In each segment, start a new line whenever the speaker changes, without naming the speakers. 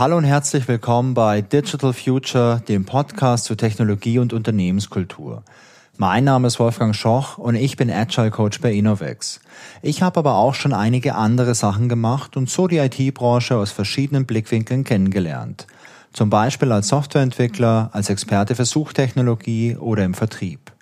Hallo und herzlich willkommen bei Digital Future, dem Podcast zu Technologie und Unternehmenskultur. Mein Name ist Wolfgang Schoch und ich bin Agile Coach bei Innovex. Ich habe aber auch schon einige andere Sachen gemacht und so die IT-Branche aus verschiedenen Blickwinkeln kennengelernt. Zum Beispiel als Softwareentwickler, als Experte für Suchtechnologie oder im Vertrieb.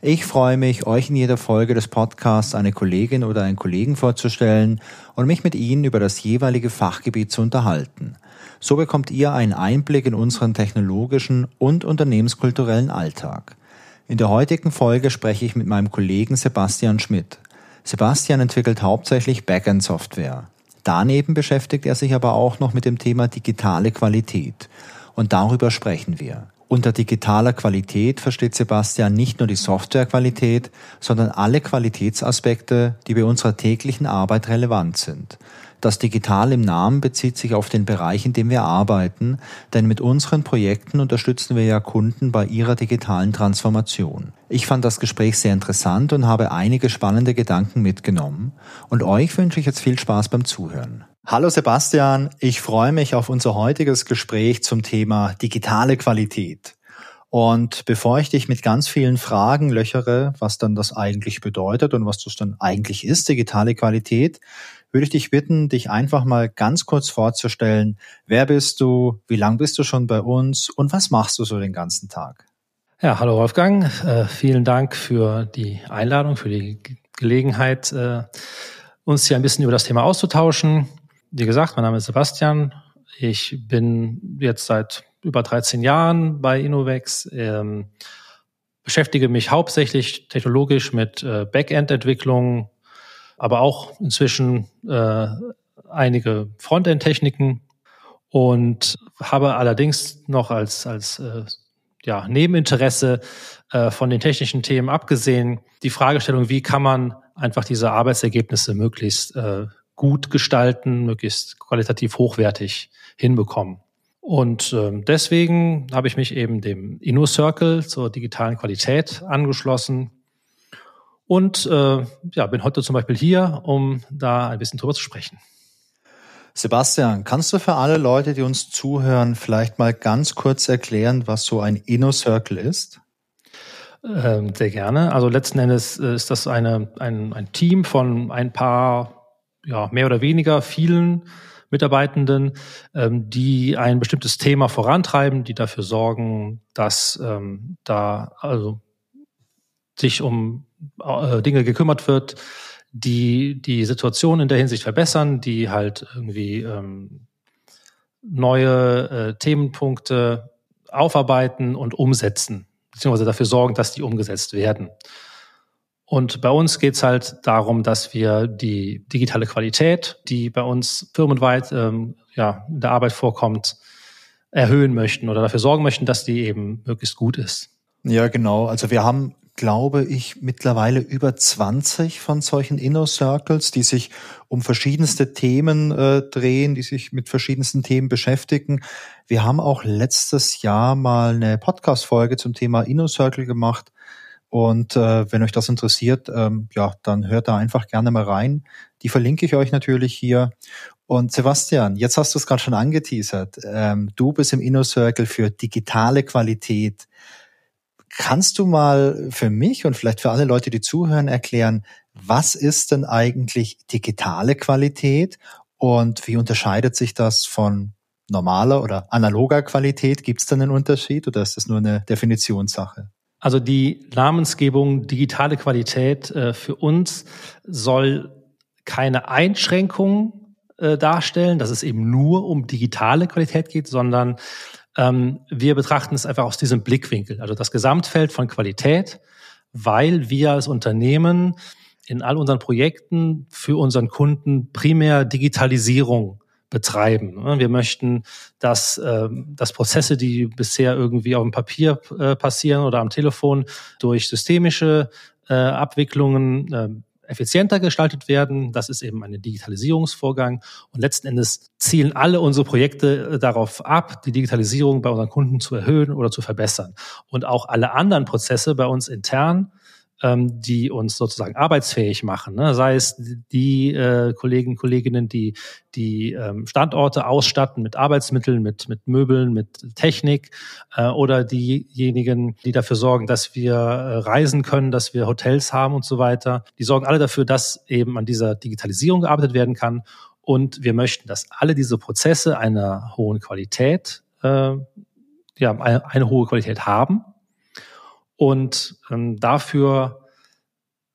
Ich freue mich, euch in jeder Folge des Podcasts eine Kollegin oder einen Kollegen vorzustellen und mich mit Ihnen über das jeweilige Fachgebiet zu unterhalten. So bekommt ihr einen Einblick in unseren technologischen und unternehmenskulturellen Alltag. In der heutigen Folge spreche ich mit meinem Kollegen Sebastian Schmidt. Sebastian entwickelt hauptsächlich Backend-Software. Daneben beschäftigt er sich aber auch noch mit dem Thema digitale Qualität. Und darüber sprechen wir. Unter digitaler Qualität versteht Sebastian nicht nur die Softwarequalität, sondern alle Qualitätsaspekte, die bei unserer täglichen Arbeit relevant sind. Das Digital im Namen bezieht sich auf den Bereich, in dem wir arbeiten, denn mit unseren Projekten unterstützen wir ja Kunden bei ihrer digitalen Transformation. Ich fand das Gespräch sehr interessant und habe einige spannende Gedanken mitgenommen und euch wünsche ich jetzt viel Spaß beim Zuhören. Hallo Sebastian, ich freue mich auf unser heutiges Gespräch zum Thema digitale Qualität. Und bevor ich dich mit ganz vielen Fragen löchere, was dann das eigentlich bedeutet und was das dann eigentlich ist, digitale Qualität, würde ich dich bitten, dich einfach mal ganz kurz vorzustellen. Wer bist du? Wie lang bist du schon bei uns? Und was machst du so den ganzen Tag?
Ja, hallo Wolfgang. Äh, vielen Dank für die Einladung, für die Gelegenheit, äh, uns hier ein bisschen über das Thema auszutauschen. Wie gesagt, mein Name ist Sebastian. Ich bin jetzt seit über 13 Jahren bei Innovex, ähm, beschäftige mich hauptsächlich technologisch mit äh, Backend-Entwicklung, aber auch inzwischen äh, einige Frontend-Techniken und habe allerdings noch als, als äh, ja, Nebeninteresse äh, von den technischen Themen abgesehen die Fragestellung, wie kann man einfach diese Arbeitsergebnisse möglichst äh, gut gestalten, möglichst qualitativ hochwertig hinbekommen. Und ähm, deswegen habe ich mich eben dem InnoCircle zur digitalen Qualität angeschlossen und äh, ja, bin heute zum Beispiel hier, um da ein bisschen drüber zu sprechen.
Sebastian, kannst du für alle Leute, die uns zuhören, vielleicht mal ganz kurz erklären, was so ein InnoCircle ist?
Ähm, sehr gerne. Also letzten Endes äh, ist das eine, ein, ein Team von ein paar ja, mehr oder weniger vielen Mitarbeitenden, ähm, die ein bestimmtes Thema vorantreiben, die dafür sorgen, dass ähm, da also sich um äh, Dinge gekümmert wird, die die Situation in der Hinsicht verbessern, die halt irgendwie ähm, neue äh, Themenpunkte aufarbeiten und umsetzen, beziehungsweise dafür sorgen, dass die umgesetzt werden. Und bei uns geht's halt darum, dass wir die digitale Qualität, die bei uns firmenweit ähm, ja, in der Arbeit vorkommt, erhöhen möchten oder dafür sorgen möchten, dass die eben möglichst gut ist.
Ja, genau. Also wir haben, glaube ich, mittlerweile über 20 von solchen Inner Circles, die sich um verschiedenste Themen äh, drehen, die sich mit verschiedensten Themen beschäftigen. Wir haben auch letztes Jahr mal eine Podcast-Folge zum Thema Inner Circle gemacht und äh, wenn euch das interessiert, ähm, ja, dann hört da einfach gerne mal rein. Die verlinke ich euch natürlich hier. Und Sebastian, jetzt hast du es gerade schon angeteasert. Ähm, du bist im Inner Circle für digitale Qualität. Kannst du mal für mich und vielleicht für alle Leute, die zuhören, erklären, was ist denn eigentlich digitale Qualität und wie unterscheidet sich das von normaler oder analoger Qualität? Gibt es da einen Unterschied oder ist das nur eine Definitionssache?
Also die Namensgebung digitale Qualität äh, für uns soll keine Einschränkung äh, darstellen, dass es eben nur um digitale Qualität geht, sondern wir betrachten es einfach aus diesem Blickwinkel, also das Gesamtfeld von Qualität, weil wir als Unternehmen in all unseren Projekten für unseren Kunden primär Digitalisierung betreiben. Wir möchten, dass, äh, dass Prozesse, die bisher irgendwie auf dem Papier äh, passieren oder am Telefon, durch systemische äh, Abwicklungen äh, effizienter gestaltet werden. Das ist eben ein Digitalisierungsvorgang. Und letzten Endes zielen alle unsere Projekte äh, darauf ab, die Digitalisierung bei unseren Kunden zu erhöhen oder zu verbessern. Und auch alle anderen Prozesse bei uns intern ähm, die uns sozusagen arbeitsfähig machen. Ne? Sei es die äh, Kollegen, Kolleginnen, die die ähm, Standorte ausstatten mit Arbeitsmitteln, mit, mit Möbeln, mit Technik äh, oder diejenigen, die dafür sorgen, dass wir äh, reisen können, dass wir Hotels haben und so weiter. Die sorgen alle dafür, dass eben an dieser Digitalisierung gearbeitet werden kann. Und wir möchten, dass alle diese Prozesse einer hohen Qualität, äh, ja, eine, eine hohe Qualität haben und ähm, dafür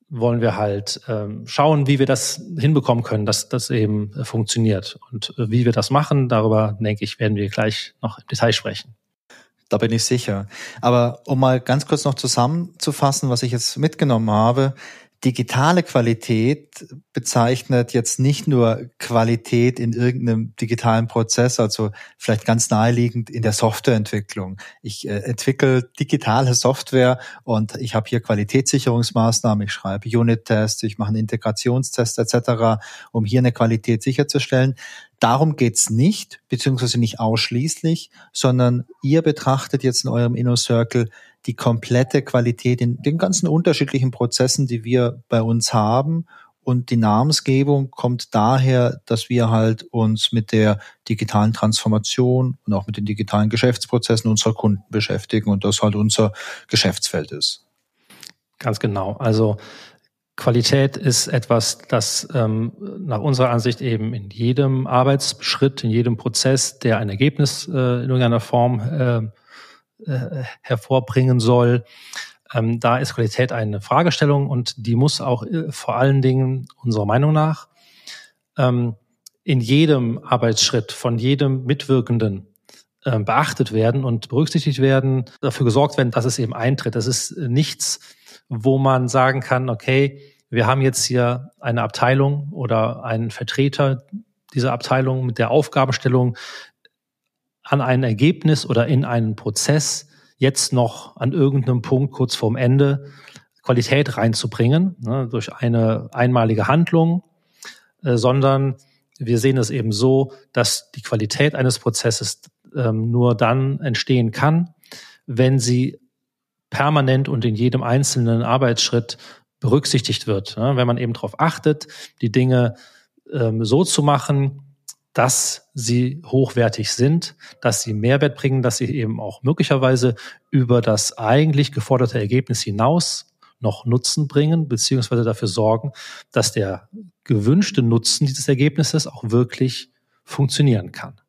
wollen wir halt ähm, schauen, wie wir das hinbekommen können, dass das eben äh, funktioniert. Und äh, wie wir das machen, darüber, denke ich, werden wir gleich noch im Detail sprechen.
Da bin ich sicher. Aber um mal ganz kurz noch zusammenzufassen, was ich jetzt mitgenommen habe, digitale Qualität bezeichnet jetzt nicht nur Qualität in irgendeinem digitalen Prozess, also vielleicht ganz naheliegend in der Softwareentwicklung. Ich äh, entwickle digitale Software und ich habe hier Qualitätssicherungsmaßnahmen, ich schreibe Unit-Tests, ich mache einen Integrationstest etc., um hier eine Qualität sicherzustellen. Darum geht's nicht, beziehungsweise nicht ausschließlich, sondern ihr betrachtet jetzt in eurem Inner Circle die komplette Qualität in den ganzen unterschiedlichen Prozessen, die wir bei uns haben. Und die Namensgebung kommt daher, dass wir halt uns mit der digitalen Transformation und auch mit den digitalen Geschäftsprozessen unserer Kunden beschäftigen und das halt unser Geschäftsfeld ist.
Ganz genau. Also Qualität ist etwas, das ähm, nach unserer Ansicht eben in jedem Arbeitsschritt, in jedem Prozess, der ein Ergebnis äh, in irgendeiner Form äh, äh, hervorbringen soll. Ähm, da ist Qualität eine Fragestellung und die muss auch äh, vor allen Dingen unserer Meinung nach ähm, in jedem Arbeitsschritt von jedem Mitwirkenden äh, beachtet werden und berücksichtigt werden, dafür gesorgt werden, dass es eben eintritt. Das ist nichts, wo man sagen kann, okay, wir haben jetzt hier eine Abteilung oder einen Vertreter dieser Abteilung mit der Aufgabenstellung, an ein Ergebnis oder in einen Prozess jetzt noch an irgendeinem Punkt kurz vorm Ende Qualität reinzubringen, ne, durch eine einmalige Handlung, äh, sondern wir sehen es eben so, dass die Qualität eines Prozesses ähm, nur dann entstehen kann, wenn sie permanent und in jedem einzelnen Arbeitsschritt berücksichtigt wird. Ne? Wenn man eben darauf achtet, die Dinge ähm, so zu machen, dass sie hochwertig sind, dass sie Mehrwert bringen, dass sie eben auch möglicherweise über das eigentlich geforderte Ergebnis hinaus noch Nutzen bringen, beziehungsweise dafür sorgen, dass der gewünschte Nutzen dieses Ergebnisses auch wirklich funktionieren kann.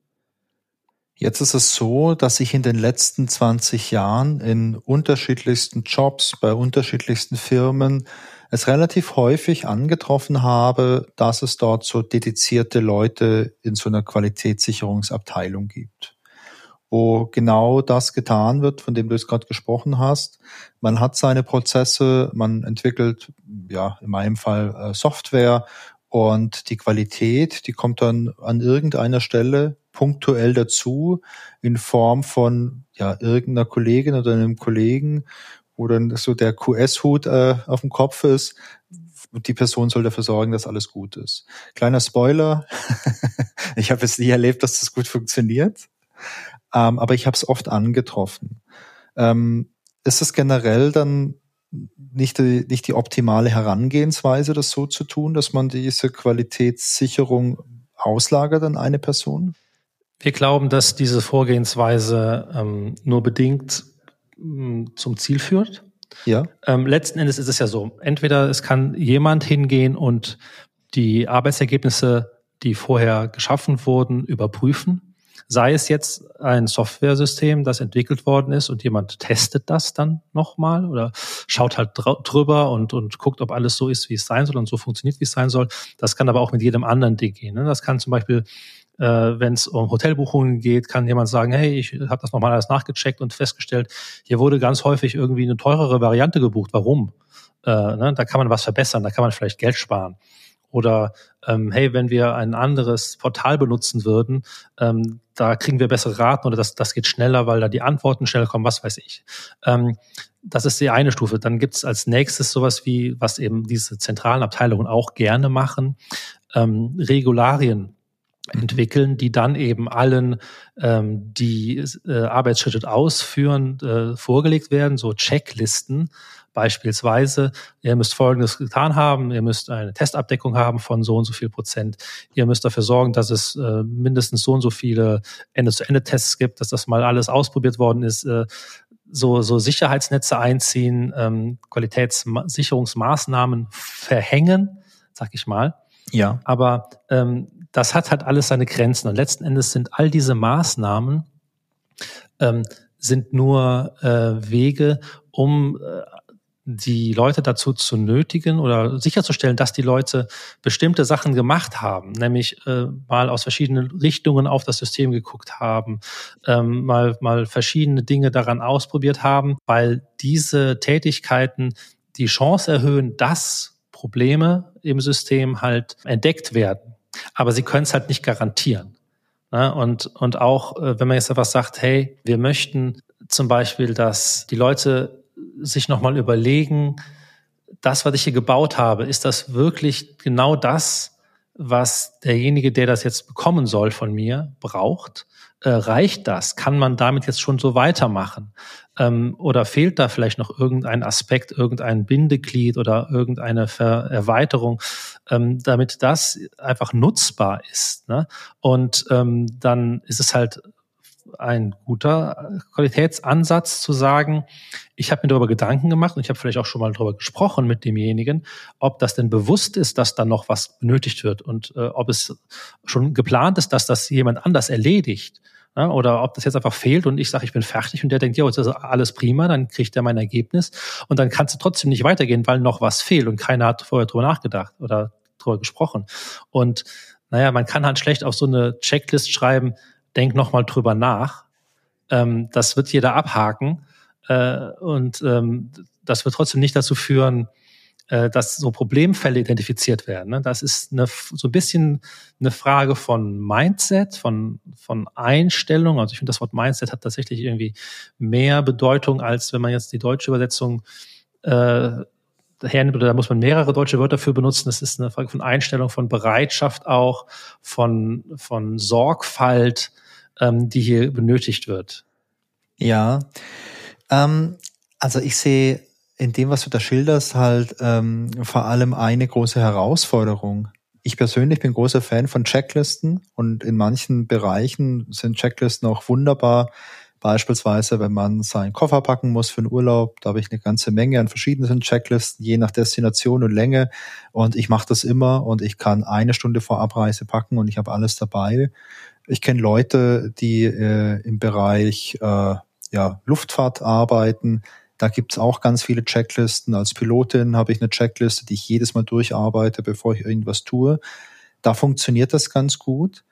Jetzt ist es so, dass ich in den letzten 20 Jahren in unterschiedlichsten Jobs, bei unterschiedlichsten Firmen es relativ häufig angetroffen habe, dass es dort so dedizierte Leute in so einer Qualitätssicherungsabteilung gibt, wo genau das getan wird, von dem du jetzt gerade gesprochen hast. Man hat seine Prozesse, man entwickelt, ja, in meinem Fall äh, Software und die Qualität, die kommt dann an irgendeiner Stelle punktuell dazu in Form von ja, irgendeiner Kollegin oder einem Kollegen, wo dann so der QS-Hut äh, auf dem Kopf ist. Und die Person soll dafür sorgen, dass alles gut ist. Kleiner Spoiler, ich habe es nie erlebt, dass das gut funktioniert, ähm, aber ich habe es oft angetroffen. Ähm, ist es generell dann nicht die, nicht die optimale Herangehensweise, das so zu tun, dass man diese Qualitätssicherung auslagert an eine Person?
Wir glauben, dass diese Vorgehensweise ähm, nur bedingt zum Ziel führt. Ja. Ähm, letzten Endes ist es ja so, entweder es kann jemand hingehen und die Arbeitsergebnisse, die vorher geschaffen wurden, überprüfen. Sei es jetzt ein Softwaresystem, das entwickelt worden ist und jemand testet das dann nochmal oder schaut halt drüber und, und guckt, ob alles so ist, wie es sein soll und so funktioniert, wie es sein soll. Das kann aber auch mit jedem anderen Ding gehen. Ne? Das kann zum Beispiel äh, Wenn es um Hotelbuchungen geht, kann jemand sagen, hey, ich habe das nochmal alles nachgecheckt und festgestellt, hier wurde ganz häufig irgendwie eine teurere Variante gebucht. Warum? Äh, ne? Da kann man was verbessern, da kann man vielleicht Geld sparen. Oder ähm, hey, wenn wir ein anderes Portal benutzen würden, ähm, da kriegen wir bessere Raten oder das, das geht schneller, weil da die Antworten schneller kommen, was weiß ich. Ähm, das ist die eine Stufe. Dann gibt es als nächstes sowas wie, was eben diese zentralen Abteilungen auch gerne machen, ähm, Regularien entwickeln, die dann eben allen, ähm, die äh, Arbeitsschritte ausführen, äh, vorgelegt werden, so Checklisten Beispielsweise, ihr müsst Folgendes getan haben, ihr müsst eine Testabdeckung haben von so und so viel Prozent, ihr müsst dafür sorgen, dass es äh, mindestens so und so viele Ende-zu-Ende-Tests gibt, dass das mal alles ausprobiert worden ist, äh, so, so Sicherheitsnetze einziehen, ähm, Qualitätssicherungsmaßnahmen verhängen, sag ich mal.
Ja.
Aber ähm, das hat halt alles seine Grenzen. Und letzten Endes sind all diese Maßnahmen ähm, sind nur äh, Wege, um äh, die Leute dazu zu nötigen oder sicherzustellen, dass die Leute bestimmte Sachen gemacht haben, nämlich äh, mal aus verschiedenen Richtungen auf das System geguckt haben, ähm, mal, mal verschiedene Dinge daran ausprobiert haben, weil diese Tätigkeiten die Chance erhöhen, dass Probleme im System halt entdeckt werden. Aber sie können es halt nicht garantieren. Ja, und, und auch, äh, wenn man jetzt etwas sagt, hey, wir möchten zum Beispiel, dass die Leute sich nochmal überlegen, das, was ich hier gebaut habe, ist das wirklich genau das, was derjenige, der das jetzt bekommen soll von mir, braucht? Äh, reicht das? Kann man damit jetzt schon so weitermachen? Ähm, oder fehlt da vielleicht noch irgendein Aspekt, irgendein Bindeglied oder irgendeine Ver Erweiterung, ähm, damit das einfach nutzbar ist? Ne? Und ähm, dann ist es halt ein guter Qualitätsansatz zu sagen, ich habe mir darüber Gedanken gemacht und ich habe vielleicht auch schon mal darüber gesprochen mit demjenigen, ob das denn bewusst ist, dass da noch was benötigt wird und äh, ob es schon geplant ist, dass das jemand anders erledigt. Ja, oder ob das jetzt einfach fehlt und ich sage, ich bin fertig und der denkt, ja, jetzt ist alles prima, dann kriegt er mein Ergebnis und dann kannst du trotzdem nicht weitergehen, weil noch was fehlt und keiner hat vorher drüber nachgedacht oder drüber gesprochen. Und naja, man kann halt schlecht auf so eine Checklist schreiben, denk nochmal drüber nach. Ähm, das wird jeder abhaken. Äh, und ähm, das wird trotzdem nicht dazu führen, äh, dass so Problemfälle identifiziert werden. Ne? Das ist eine, so ein bisschen eine Frage von Mindset, von, von Einstellung. Also ich finde, das Wort Mindset hat tatsächlich irgendwie mehr Bedeutung, als wenn man jetzt die deutsche Übersetzung äh, hernimmt, oder da muss man mehrere deutsche Wörter für benutzen. Das ist eine Frage von Einstellung, von Bereitschaft auch, von, von Sorgfalt, ähm, die hier benötigt wird.
Ja, ähm, also ich sehe in dem, was du da schilderst, halt ähm, vor allem eine große Herausforderung. Ich persönlich bin großer Fan von Checklisten und in manchen Bereichen sind Checklisten auch wunderbar. Beispielsweise, wenn man seinen Koffer packen muss für einen Urlaub, da habe ich eine ganze Menge an verschiedenen Checklisten, je nach Destination und Länge. Und ich mache das immer und ich kann eine Stunde vor Abreise packen und ich habe alles dabei. Ich kenne Leute, die äh, im Bereich äh, ja, Luftfahrt arbeiten. Da gibt's auch ganz viele Checklisten. Als Pilotin habe ich eine Checkliste, die ich jedes Mal durcharbeite, bevor ich irgendwas tue. Da funktioniert das ganz gut.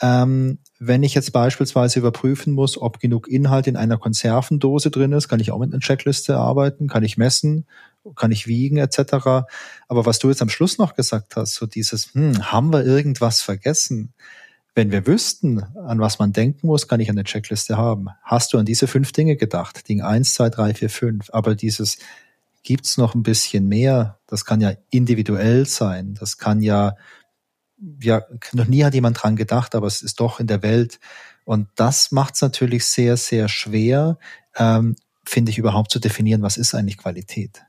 Ähm, wenn ich jetzt beispielsweise überprüfen muss, ob genug Inhalt in einer Konservendose drin ist, kann ich auch mit einer Checkliste arbeiten, kann ich messen, kann ich wiegen etc. Aber was du jetzt am Schluss noch gesagt hast, so dieses, hm, haben wir irgendwas vergessen? Wenn wir wüssten, an was man denken muss, kann ich eine Checkliste haben. Hast du an diese fünf Dinge gedacht? Ding eins, zwei, drei, vier, fünf. Aber dieses gibt's noch ein bisschen mehr. Das kann ja individuell sein. Das kann ja, ja, noch nie hat jemand dran gedacht, aber es ist doch in der Welt. Und das macht es natürlich sehr, sehr schwer, ähm, finde ich, überhaupt zu definieren, was ist eigentlich Qualität.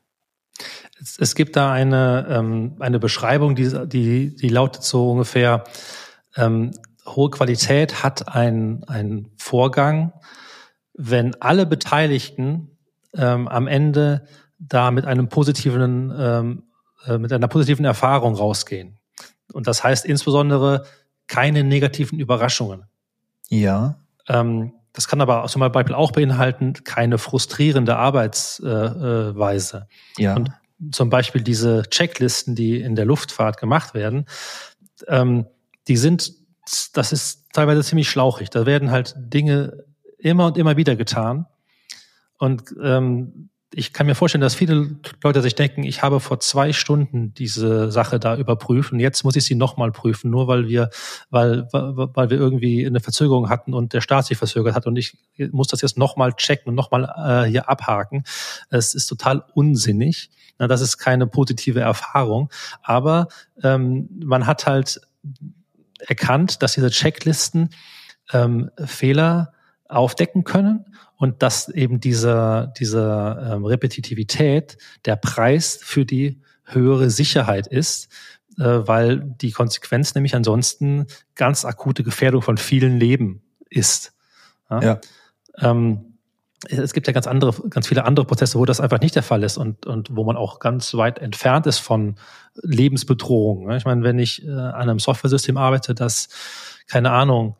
Es, es gibt da eine, ähm, eine Beschreibung, die, die, die lautet so ungefähr, ähm, hohe Qualität hat einen, einen Vorgang, wenn alle Beteiligten ähm, am Ende da mit einem positiven, ähm, äh, mit einer positiven Erfahrung rausgehen. Und das heißt insbesondere keine negativen Überraschungen.
Ja.
Ähm, das kann aber zum Beispiel auch beinhalten, keine frustrierende Arbeitsweise.
Äh, ja.
Und zum Beispiel diese Checklisten, die in der Luftfahrt gemacht werden, ähm, die sind das ist teilweise ziemlich schlauchig. Da werden halt Dinge immer und immer wieder getan. Und ähm, ich kann mir vorstellen, dass viele Leute sich denken, ich habe vor zwei Stunden diese Sache da überprüft und jetzt muss ich sie nochmal prüfen, nur weil wir, weil, weil wir irgendwie eine Verzögerung hatten und der Staat sich verzögert hat und ich muss das jetzt nochmal checken und nochmal äh, hier abhaken. Es ist total unsinnig. Na, das ist keine positive Erfahrung. Aber ähm, man hat halt erkannt, dass diese Checklisten ähm, Fehler aufdecken können und dass eben diese, diese ähm, Repetitivität der Preis für die höhere Sicherheit ist, äh, weil die Konsequenz nämlich ansonsten ganz akute Gefährdung von vielen Leben ist. Ja. ja. Ähm, es gibt ja ganz andere, ganz viele andere Prozesse, wo das einfach nicht der Fall ist und, und wo man auch ganz weit entfernt ist von Lebensbedrohung. Ich meine, wenn ich äh, an einem Softwaresystem arbeite, das, keine Ahnung,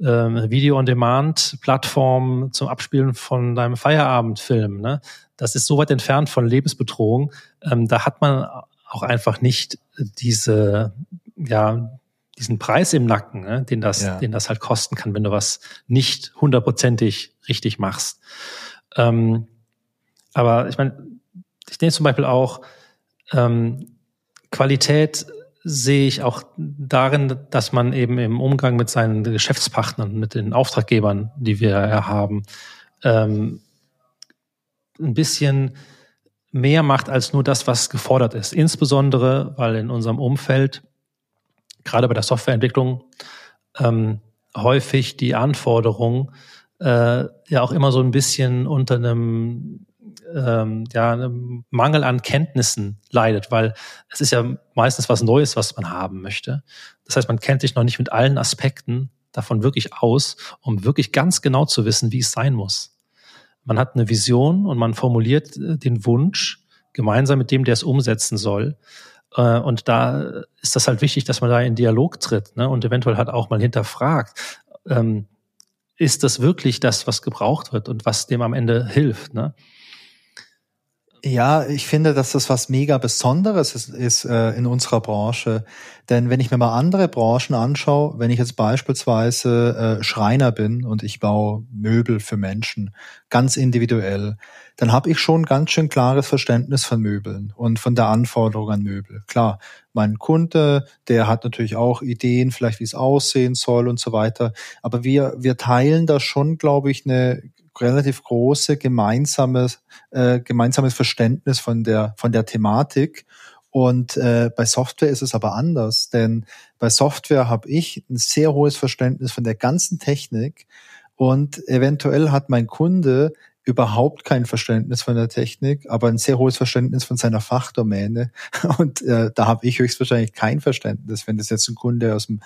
ähm, Video-on-Demand-Plattform zum Abspielen von deinem Feierabendfilm, ne? das ist so weit entfernt von Lebensbedrohung. Ähm, da hat man auch einfach nicht diese, ja, diesen Preis im Nacken, ne, den das, ja. den das halt kosten kann, wenn du was nicht hundertprozentig richtig machst. Ähm, aber ich meine, ich denke zum Beispiel auch, ähm, Qualität sehe ich auch darin, dass man eben im Umgang mit seinen Geschäftspartnern, mit den Auftraggebern, die wir ja haben, ähm, ein bisschen mehr macht als nur das, was gefordert ist. Insbesondere, weil in unserem Umfeld gerade bei der Softwareentwicklung ähm, häufig die Anforderung äh, ja auch immer so ein bisschen unter einem ähm, ja, einem Mangel an Kenntnissen leidet, weil es ist ja meistens was Neues, was man haben möchte. Das heißt, man kennt sich noch nicht mit allen Aspekten davon wirklich aus, um wirklich ganz genau zu wissen, wie es sein muss. Man hat eine Vision und man formuliert äh, den Wunsch gemeinsam mit dem, der es umsetzen soll. Äh, und da ist das halt wichtig, dass man da in Dialog tritt ne? und eventuell halt auch mal hinterfragt, ähm, ist das wirklich das, was gebraucht wird und was dem am Ende hilft? Ne?
Ja, ich finde, dass das was mega Besonderes ist, ist äh, in unserer Branche. Denn wenn ich mir mal andere Branchen anschaue, wenn ich jetzt beispielsweise äh, Schreiner bin und ich baue Möbel für Menschen, ganz individuell, dann habe ich schon ganz schön klares Verständnis von Möbeln und von der Anforderung an Möbel. Klar, mein Kunde, der hat natürlich auch Ideen, vielleicht wie es aussehen soll und so weiter. Aber wir, wir teilen da schon, glaube ich, eine relativ große gemeinsames, äh, gemeinsames Verständnis von der, von der Thematik. Und äh, bei Software ist es aber anders, denn bei Software habe ich ein sehr hohes Verständnis von der ganzen Technik und eventuell hat mein Kunde überhaupt kein Verständnis von der Technik, aber ein sehr hohes Verständnis von seiner Fachdomäne. Und äh, da habe ich höchstwahrscheinlich kein Verständnis, wenn das jetzt ein Kunde aus dem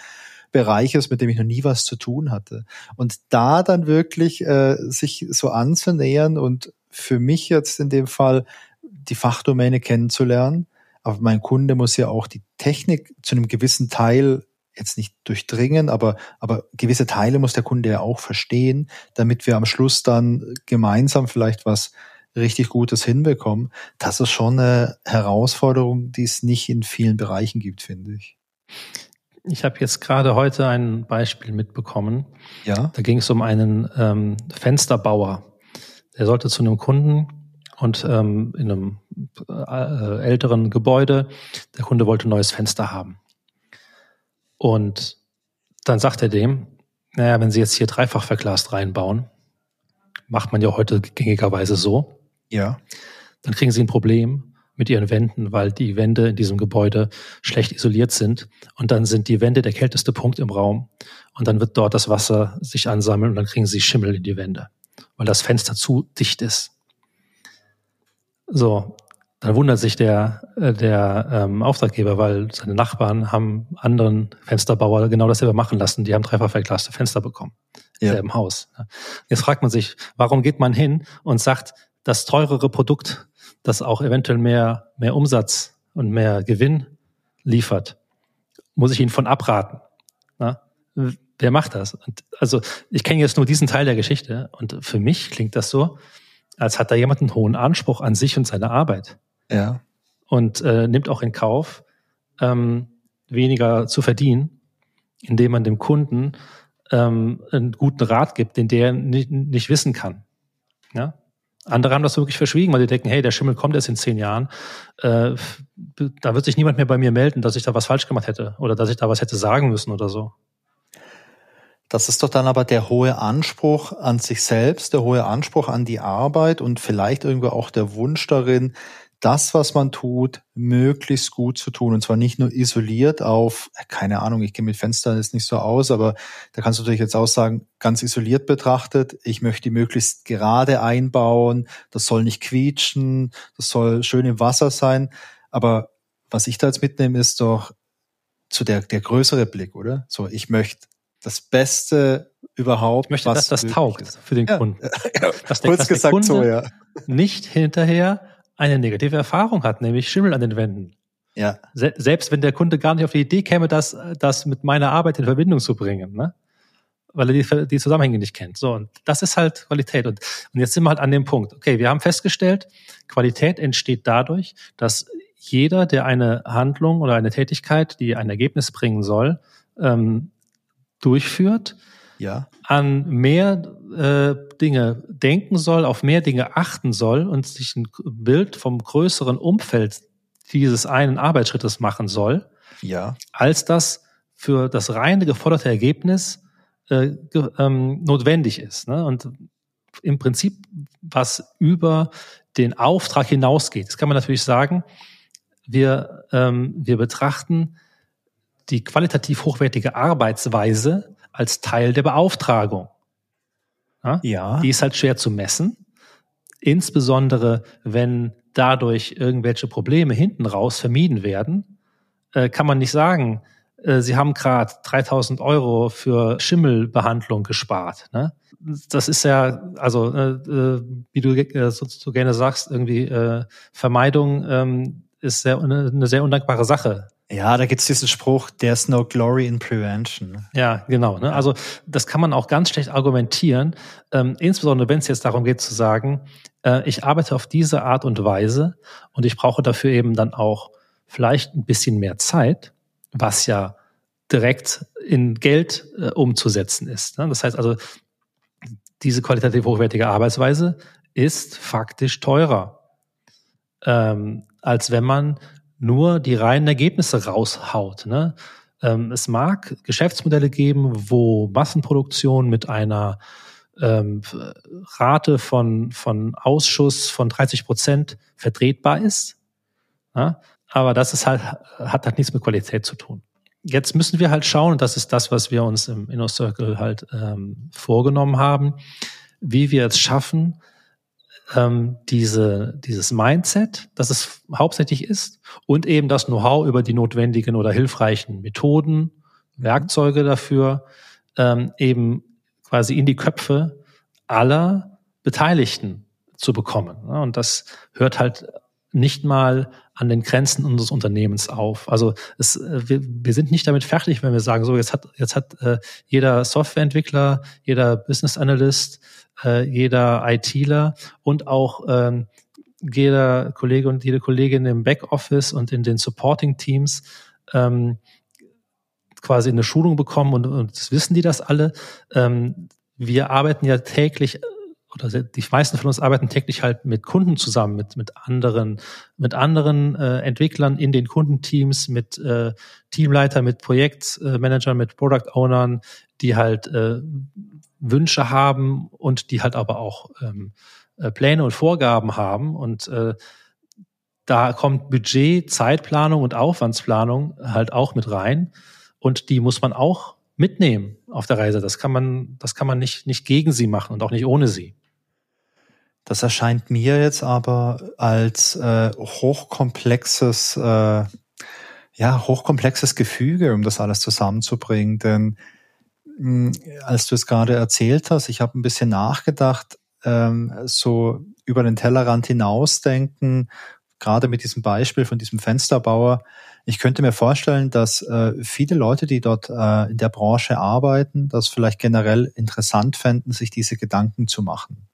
Bereich ist, mit dem ich noch nie was zu tun hatte. Und da dann wirklich äh, sich so anzunähern und für mich jetzt in dem Fall die Fachdomäne kennenzulernen. Aber mein Kunde muss ja auch die Technik zu einem gewissen Teil jetzt nicht durchdringen, aber, aber gewisse Teile muss der Kunde ja auch verstehen, damit wir am Schluss dann gemeinsam vielleicht was richtig Gutes hinbekommen. Das ist schon eine Herausforderung, die es nicht in vielen Bereichen gibt, finde ich.
Ich habe jetzt gerade heute ein Beispiel mitbekommen.
Ja.
Da ging es um einen ähm, Fensterbauer. Der sollte zu einem Kunden und ähm, in einem äh, älteren Gebäude. Der Kunde wollte ein neues Fenster haben. Und dann sagt er dem, naja, wenn Sie jetzt hier dreifach verglast reinbauen, macht man ja heute gängigerweise so.
Ja.
Dann kriegen Sie ein Problem mit Ihren Wänden, weil die Wände in diesem Gebäude schlecht isoliert sind. Und dann sind die Wände der kälteste Punkt im Raum. Und dann wird dort das Wasser sich ansammeln und dann kriegen Sie Schimmel in die Wände, weil das Fenster zu dicht ist. So, dann wundert sich der, äh, der ähm, Auftraggeber, weil seine Nachbarn haben anderen Fensterbauer genau dasselbe machen lassen. Die haben dreifach verglaste Fenster bekommen ja. im Haus. Jetzt fragt man sich, warum geht man hin und sagt, das teurere Produkt, das auch eventuell mehr, mehr Umsatz und mehr Gewinn liefert, muss ich Ihnen von abraten. Na? Wer macht das? Und also ich kenne jetzt nur diesen Teil der Geschichte und für mich klingt das so, als hat da jemand einen hohen Anspruch an sich und seine Arbeit.
Ja.
Und äh, nimmt auch in Kauf, ähm, weniger zu verdienen, indem man dem Kunden ähm, einen guten Rat gibt, den der nicht, nicht wissen kann. Ja? Andere haben das wirklich verschwiegen, weil die denken, hey, der Schimmel kommt erst in zehn Jahren. Äh, da wird sich niemand mehr bei mir melden, dass ich da was falsch gemacht hätte oder dass ich da was hätte sagen müssen oder so.
Das ist doch dann aber der hohe Anspruch an sich selbst, der hohe Anspruch an die Arbeit und vielleicht irgendwo auch der Wunsch darin, das, was man tut, möglichst gut zu tun. Und zwar nicht nur isoliert auf, keine Ahnung, ich gehe mit Fenstern jetzt nicht so aus, aber da kannst du natürlich jetzt auch sagen, ganz isoliert betrachtet, ich möchte die möglichst gerade einbauen, das soll nicht quietschen, das soll schön im Wasser sein. Aber was ich da jetzt mitnehme, ist doch zu der, der größere Blick, oder? So, ich möchte das Beste überhaupt.
Ich möchte, dass das taugt ist. für den Kunden.
Ja, dass der, Kurz dass gesagt Kunde so, ja.
Nicht hinterher eine negative Erfahrung hat, nämlich Schimmel an den Wänden.
Ja.
Se selbst wenn der Kunde gar nicht auf die Idee käme, das, das mit meiner Arbeit in Verbindung zu bringen, ne? weil er die, die Zusammenhänge nicht kennt. So, und das ist halt Qualität. Und, und jetzt sind wir halt an dem Punkt. Okay, wir haben festgestellt, Qualität entsteht dadurch, dass jeder, der eine Handlung oder eine Tätigkeit, die ein Ergebnis bringen soll, ähm, durchführt,
ja.
an mehr äh, Dinge denken soll, auf mehr Dinge achten soll und sich ein Bild vom größeren Umfeld dieses einen Arbeitsschrittes machen soll,
ja.
als das für das reine geforderte Ergebnis äh, ähm, notwendig ist. Ne? Und im Prinzip was über den Auftrag hinausgeht. Das kann man natürlich sagen, wir, ähm, wir betrachten die qualitativ hochwertige Arbeitsweise als Teil der Beauftragung.
Ja, ja.
Die ist halt schwer zu messen. Insbesondere wenn dadurch irgendwelche Probleme hinten raus vermieden werden, äh, kann man nicht sagen, äh, Sie haben gerade 3000 Euro für Schimmelbehandlung gespart. Ne? Das ist ja, also äh, äh wie du äh, so, so, gerne sagst, irgendwie äh, Vermeidung ähm, ist sehr, eine sehr undankbare Sache.
Ja, da gibt's diesen Spruch, there's no glory in prevention.
Ja, genau. Ne? Also das kann man auch ganz schlecht argumentieren, ähm, insbesondere wenn es jetzt darum geht zu sagen, äh, ich arbeite auf diese Art und Weise und ich brauche dafür eben dann auch vielleicht ein bisschen mehr Zeit, was ja direkt in Geld äh, umzusetzen ist. Ne? Das heißt also, diese qualitativ hochwertige Arbeitsweise ist faktisch teurer, ähm, als wenn man nur die reinen Ergebnisse raushaut. Ne? Ähm, es mag Geschäftsmodelle geben, wo Massenproduktion mit einer ähm, Rate von, von Ausschuss von 30 Prozent vertretbar ist. Ja? Aber das ist halt, hat halt nichts mit Qualität zu tun. Jetzt müssen wir halt schauen, und das ist das, was wir uns im Inner Circle halt ähm, vorgenommen haben, wie wir es schaffen, ähm, diese, dieses Mindset, das es hauptsächlich ist, und eben das Know-how über die notwendigen oder hilfreichen Methoden, Werkzeuge dafür, ähm, eben quasi in die Köpfe aller Beteiligten zu bekommen. Und das hört halt nicht mal an den Grenzen unseres Unternehmens auf. Also es, äh, wir, wir sind nicht damit fertig, wenn wir sagen, so jetzt hat jetzt hat äh, jeder Softwareentwickler, jeder Business Analyst, äh, jeder ITler und auch ähm, jeder Kollege und jede Kollegin im Backoffice und in den Supporting Teams ähm, quasi eine Schulung bekommen und, und das wissen die das alle. Ähm, wir arbeiten ja täglich oder die meisten von uns arbeiten täglich halt mit Kunden zusammen, mit, mit anderen, mit anderen äh, Entwicklern in den Kundenteams, mit äh, Teamleiter, mit Projektmanagern, mit Product Ownern, die halt äh, Wünsche haben und die halt aber auch ähm, äh, Pläne und Vorgaben haben. Und äh, da kommt Budget, Zeitplanung und Aufwandsplanung halt auch mit rein. Und die muss man auch mitnehmen auf der Reise. Das kann man, das kann man nicht, nicht gegen sie machen und auch nicht ohne sie.
Das erscheint mir jetzt aber als äh, hochkomplexes, äh, ja, hochkomplexes Gefüge, um das alles zusammenzubringen. Denn mh, als du es gerade erzählt hast, ich habe ein bisschen nachgedacht, ähm, so über den Tellerrand hinausdenken, gerade mit diesem Beispiel von diesem Fensterbauer. Ich könnte mir vorstellen, dass äh, viele Leute, die dort äh, in der Branche arbeiten, das vielleicht generell interessant fänden, sich diese Gedanken zu machen.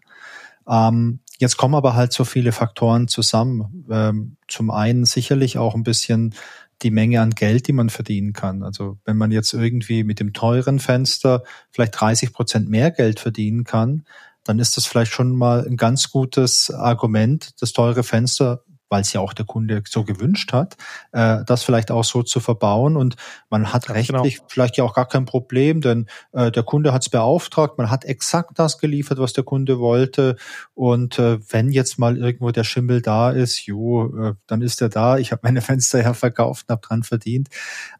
Ähm, jetzt kommen aber halt so viele Faktoren zusammen. Ähm, zum einen sicherlich auch ein bisschen die Menge an Geld, die man verdienen kann. Also wenn man jetzt irgendwie mit dem teuren Fenster vielleicht 30 Prozent mehr Geld verdienen kann, dann ist das vielleicht schon mal ein ganz gutes Argument, das teure Fenster weil es ja auch der Kunde so gewünscht hat, äh, das vielleicht auch so zu verbauen. Und man hat Ganz rechtlich genau. vielleicht ja auch gar kein Problem, denn äh, der Kunde hat es beauftragt, man hat exakt das geliefert, was der Kunde wollte. Und äh, wenn jetzt mal irgendwo der Schimmel da ist, jo, äh, dann ist er da. Ich habe meine Fenster ja verkauft und habe dran verdient.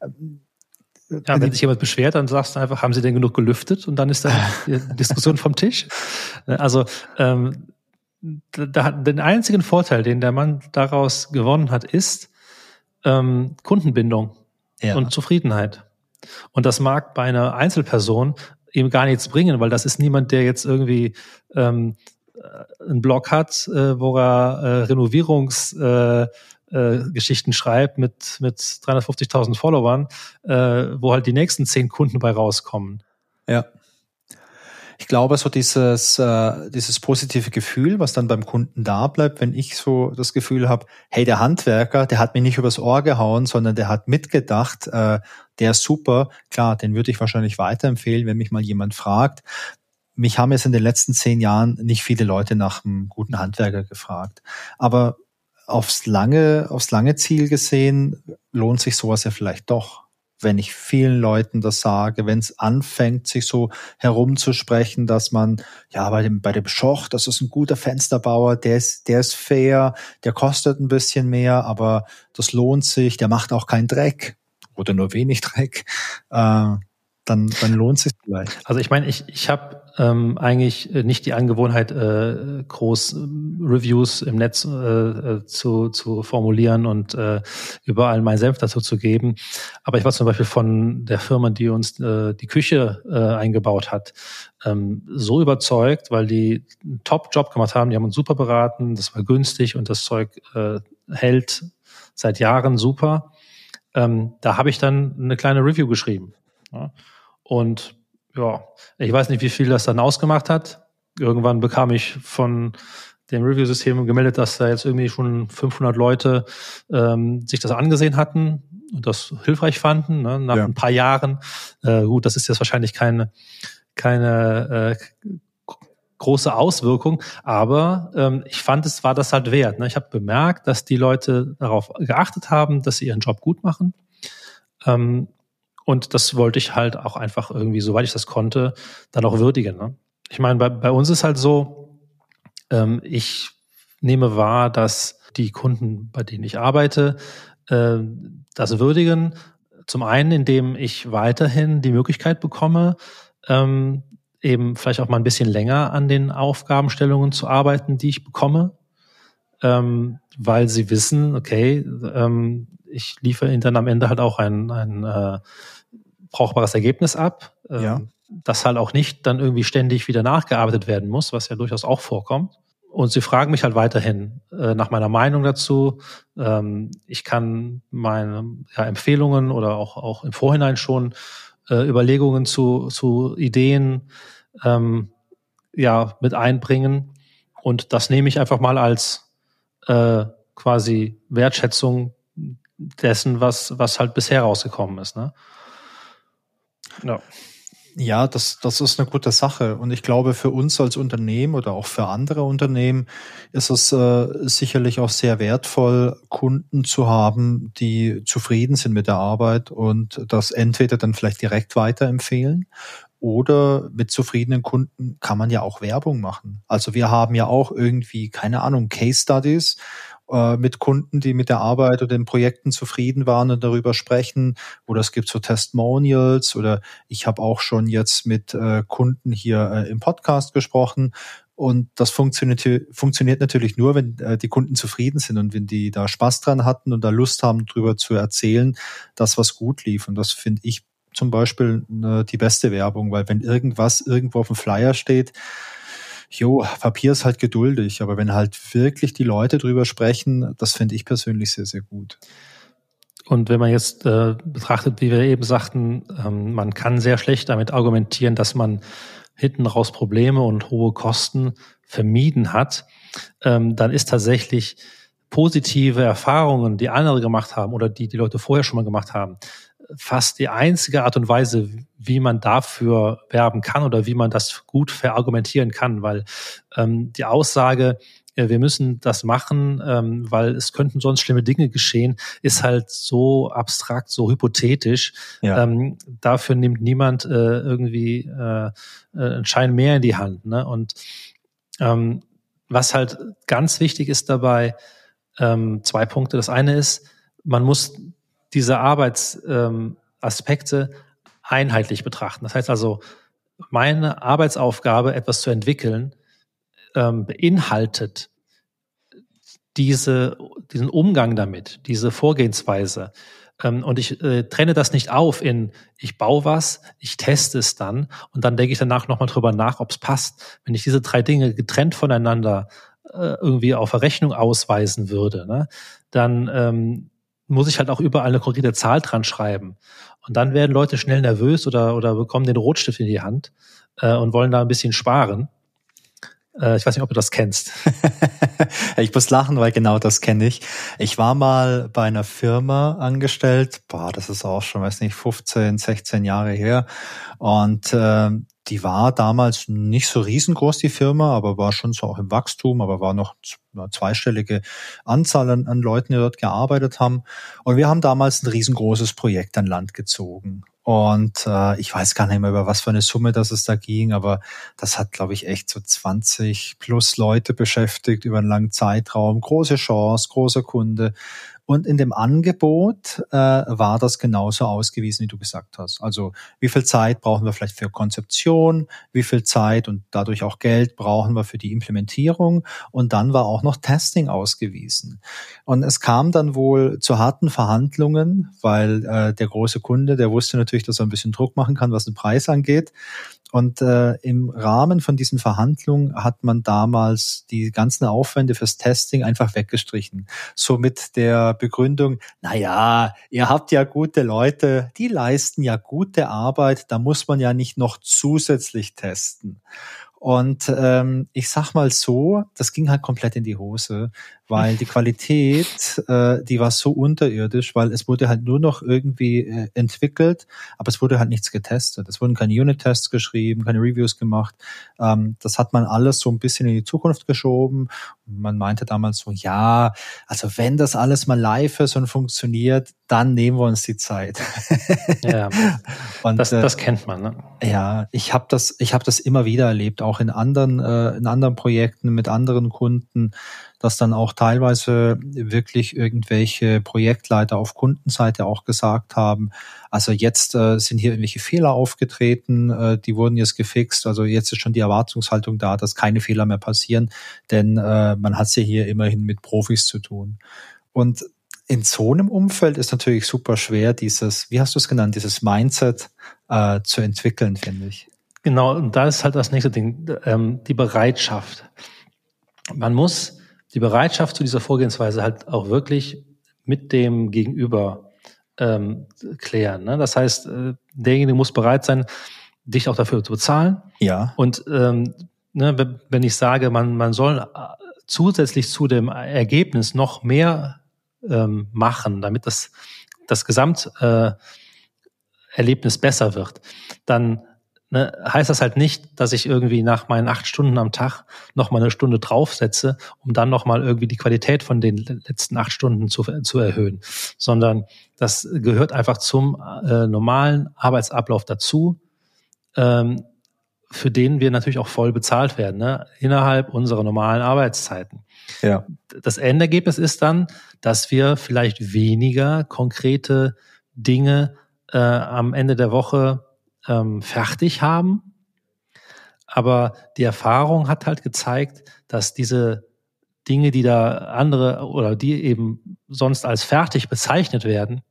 Ähm, ja, wenn sich jemand beschwert, dann sagst du einfach, haben Sie denn genug gelüftet? Und dann ist da die Diskussion vom Tisch. Also ähm, da, den einzigen Vorteil, den der Mann daraus gewonnen hat, ist ähm, Kundenbindung ja. und Zufriedenheit. Und das mag bei einer Einzelperson ihm gar nichts bringen, weil das ist niemand, der jetzt irgendwie ähm, äh, einen Blog hat, äh, wo er äh, Renovierungsgeschichten äh, Geschichten schreibt mit, mit 350.000 Followern, äh, wo halt die nächsten zehn Kunden bei rauskommen.
Ja ich glaube, so dieses, äh, dieses positive Gefühl, was dann beim Kunden da bleibt, wenn ich so das Gefühl habe, hey, der Handwerker, der hat mir nicht übers Ohr gehauen, sondern der hat mitgedacht, äh, der ist super, klar, den würde ich wahrscheinlich weiterempfehlen, wenn mich mal jemand fragt. Mich haben jetzt in den letzten zehn Jahren nicht viele Leute nach einem guten Handwerker gefragt. Aber aufs lange, aufs lange Ziel gesehen lohnt sich sowas ja vielleicht doch wenn ich vielen Leuten das sage, wenn es anfängt, sich so herumzusprechen, dass man, ja, bei dem, bei dem Schoch, das ist ein guter Fensterbauer, der ist, der ist fair, der kostet ein bisschen mehr, aber das lohnt sich, der macht auch keinen Dreck oder nur wenig Dreck, äh, dann, dann lohnt sich vielleicht.
Also ich meine, ich, ich habe ähm, eigentlich äh, nicht die Angewohnheit, äh, groß äh, Reviews im Netz äh, äh, zu, zu formulieren und äh, überall meinen Senf dazu zu geben. Aber ich war zum Beispiel von der Firma, die uns äh, die Küche äh, eingebaut hat, ähm, so überzeugt, weil die einen Top-Job gemacht haben. Die haben uns super beraten, das war günstig und das Zeug äh, hält seit Jahren super. Ähm, da habe ich dann eine kleine Review geschrieben. Ja. Und ja, ich weiß nicht, wie viel das dann ausgemacht hat. Irgendwann bekam ich von dem Review-System gemeldet, dass da jetzt irgendwie schon 500 Leute ähm, sich das angesehen hatten und das hilfreich fanden. Ne? Nach ja. ein paar Jahren. Äh, gut, das ist jetzt wahrscheinlich keine keine äh, große Auswirkung, aber ähm, ich fand, es war das halt wert. Ne? Ich habe bemerkt, dass die Leute darauf geachtet haben, dass sie ihren Job gut machen. Ähm, und das wollte ich halt auch einfach irgendwie, soweit ich das konnte, dann auch würdigen. Ne? Ich meine, bei, bei uns ist halt so, ähm, ich nehme wahr, dass die Kunden, bei denen ich arbeite, äh, das würdigen. Zum einen, indem ich weiterhin die Möglichkeit bekomme, ähm, eben vielleicht auch mal ein bisschen länger an den Aufgabenstellungen zu arbeiten, die ich bekomme, ähm, weil sie wissen, okay, ähm, ich liefere ihnen dann am Ende halt auch ein, ein äh, brauchbares Ergebnis ab, ähm, ja. das halt auch nicht dann irgendwie ständig wieder nachgearbeitet werden muss, was ja durchaus auch vorkommt. Und sie fragen mich halt weiterhin äh, nach meiner Meinung dazu. Ähm, ich kann meine ja, Empfehlungen oder auch, auch im Vorhinein schon äh, Überlegungen zu, zu Ideen ähm, ja, mit einbringen. Und das nehme ich einfach mal als äh, quasi Wertschätzung dessen, was, was halt bisher rausgekommen ist. Ne?
Ja. Ja, das, das ist eine gute Sache. Und ich glaube, für uns als Unternehmen oder auch für andere Unternehmen ist es äh, sicherlich auch sehr wertvoll, Kunden zu haben, die zufrieden sind mit der Arbeit und das entweder dann vielleicht direkt weiterempfehlen oder mit zufriedenen Kunden kann man ja auch Werbung machen. Also wir haben ja auch irgendwie, keine Ahnung, Case Studies äh, mit Kunden, die mit der Arbeit oder den Projekten zufrieden waren und darüber sprechen. Oder es gibt so Testimonials oder ich habe auch schon jetzt mit äh, Kunden hier äh, im Podcast gesprochen. Und das funktioniert, funktioniert natürlich nur, wenn die Kunden zufrieden sind und wenn die da Spaß dran hatten und da Lust haben, darüber zu erzählen, dass was gut lief. Und das finde ich zum Beispiel die beste Werbung, weil wenn irgendwas irgendwo auf dem Flyer steht, jo, Papier ist halt geduldig, aber wenn halt wirklich die Leute drüber sprechen, das finde ich persönlich sehr, sehr gut.
Und wenn man jetzt äh, betrachtet, wie wir eben sagten, ähm, man kann sehr schlecht damit argumentieren, dass man hinten raus Probleme und hohe Kosten vermieden hat, ähm, dann ist tatsächlich positive Erfahrungen, die andere gemacht haben oder die die Leute vorher schon mal gemacht haben, fast die einzige Art und Weise, wie man dafür werben kann oder wie man das gut verargumentieren kann, weil ähm, die Aussage, ja, wir müssen das machen, ähm, weil es könnten sonst schlimme Dinge geschehen, ist halt so abstrakt, so hypothetisch. Ja. Ähm, dafür nimmt niemand äh, irgendwie äh, äh, einen Schein mehr in die Hand. Ne? Und ähm, was halt ganz wichtig ist dabei, ähm, zwei Punkte. Das eine ist, man muss diese Arbeitsaspekte ähm, einheitlich betrachten. Das heißt also, meine Arbeitsaufgabe, etwas zu entwickeln, ähm, beinhaltet diese, diesen Umgang damit, diese Vorgehensweise. Ähm, und ich äh, trenne das nicht auf in, ich baue was, ich teste es dann und dann denke ich danach nochmal drüber nach, ob es passt. Wenn ich diese drei Dinge getrennt voneinander äh, irgendwie auf Rechnung ausweisen würde, ne, dann ähm, muss ich halt auch überall eine konkrete Zahl dran schreiben. Und dann werden Leute schnell nervös oder, oder bekommen den Rotstift in die Hand äh, und wollen da ein bisschen sparen. Äh, ich weiß nicht, ob du das kennst.
ich muss lachen, weil genau das kenne ich. Ich war mal bei einer Firma angestellt, boah, das ist auch schon, weiß nicht, 15, 16 Jahre her. Und äh, die war damals nicht so riesengroß, die Firma, aber war schon so auch im Wachstum, aber war noch eine zweistellige Anzahl an, an Leuten, die dort gearbeitet haben. Und wir haben damals ein riesengroßes Projekt an Land gezogen. Und äh, ich weiß gar nicht mehr, über was für eine Summe das es da ging, aber das hat, glaube ich, echt so 20 plus Leute beschäftigt über einen langen Zeitraum. Große Chance, großer Kunde. Und in dem Angebot äh, war das genauso ausgewiesen, wie du gesagt hast. Also wie viel Zeit brauchen wir vielleicht für Konzeption, wie viel Zeit und dadurch auch Geld brauchen wir für die Implementierung. Und dann war auch noch Testing ausgewiesen. Und es kam dann wohl zu harten Verhandlungen, weil äh, der große Kunde, der wusste natürlich, dass er ein bisschen Druck machen kann, was den Preis angeht. Und äh, im Rahmen von diesen Verhandlungen hat man damals die ganzen Aufwände fürs Testing einfach weggestrichen. So mit der Begründung, na ja, ihr habt ja gute Leute, die leisten ja gute Arbeit, da muss man ja nicht noch zusätzlich testen. Und ähm, ich sag mal so, das ging halt komplett in die Hose, weil die Qualität, äh, die war so unterirdisch, weil es wurde halt nur noch irgendwie äh, entwickelt, aber es wurde halt nichts getestet. Es wurden keine Unit-Tests geschrieben, keine Reviews gemacht. Ähm, das hat man alles so ein bisschen in die Zukunft geschoben. Man meinte damals so, ja, also wenn das alles mal live ist und funktioniert, dann nehmen wir uns die Zeit.
ja, und, das, äh, das kennt man. Ne?
Ja, ich habe das, ich habe das immer wieder erlebt, auch in anderen, äh, in anderen Projekten mit anderen Kunden dass dann auch teilweise wirklich irgendwelche Projektleiter auf Kundenseite auch gesagt haben, also jetzt äh, sind hier irgendwelche Fehler aufgetreten, äh, die wurden jetzt gefixt, also jetzt ist schon die Erwartungshaltung da, dass keine Fehler mehr passieren, denn äh, man hat es ja hier immerhin mit Profis zu tun. Und in so einem Umfeld ist natürlich super schwer, dieses, wie hast du es genannt, dieses Mindset äh, zu entwickeln, finde ich.
Genau, und da ist halt das nächste Ding, ähm, die Bereitschaft. Man muss die Bereitschaft zu dieser Vorgehensweise halt auch wirklich mit dem Gegenüber ähm, klären. Ne? Das heißt, äh, derjenige muss bereit sein, dich auch dafür zu bezahlen.
Ja.
Und ähm, ne, wenn ich sage, man, man soll äh, zusätzlich zu dem Ergebnis noch mehr ähm, machen, damit das, das Gesamterlebnis äh, besser wird, dann ne, heißt das halt nicht, dass ich irgendwie nach meinen acht Stunden am Tag noch mal eine Stunde draufsetze, um dann noch mal irgendwie die Qualität von den letzten acht Stunden zu, zu erhöhen, sondern das gehört einfach zum äh, normalen Arbeitsablauf dazu, ähm, für den wir natürlich auch voll bezahlt werden, ne, innerhalb unserer normalen Arbeitszeiten. Ja. Das Endergebnis ist dann, dass wir vielleicht weniger konkrete Dinge äh, am Ende der Woche ähm, fertig haben. Aber die Erfahrung hat halt gezeigt, dass diese Dinge, die da andere oder die eben sonst als fertig bezeichnet werden,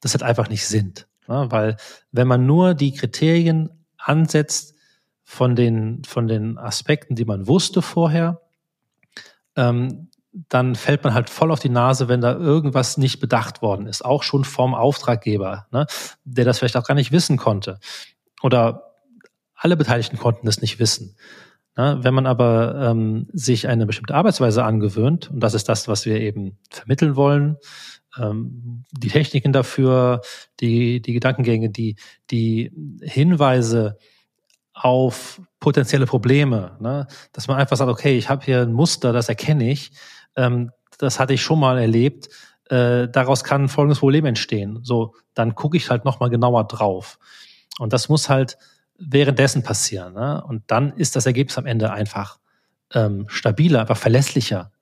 das halt einfach nicht sind. Ne? Weil wenn man nur die Kriterien ansetzt von den, von den Aspekten, die man wusste vorher, ähm, dann fällt man halt voll auf die Nase, wenn da irgendwas nicht bedacht worden ist, auch schon vom Auftraggeber, ne, der das vielleicht auch gar nicht wissen konnte. Oder alle Beteiligten konnten das nicht wissen. Ne, wenn man aber ähm, sich eine bestimmte Arbeitsweise angewöhnt, und das ist das, was wir eben vermitteln wollen, ähm, die Techniken dafür, die, die Gedankengänge, die, die Hinweise auf potenzielle Probleme. Ne? Dass man einfach sagt, okay, ich habe hier ein Muster, das erkenne ich, ähm, das hatte ich schon mal erlebt, äh, daraus kann folgendes Problem entstehen. So, dann gucke ich halt nochmal genauer drauf. Und das muss halt währenddessen passieren. Ne? Und dann ist das Ergebnis am Ende einfach ähm, stabiler, einfach verlässlicher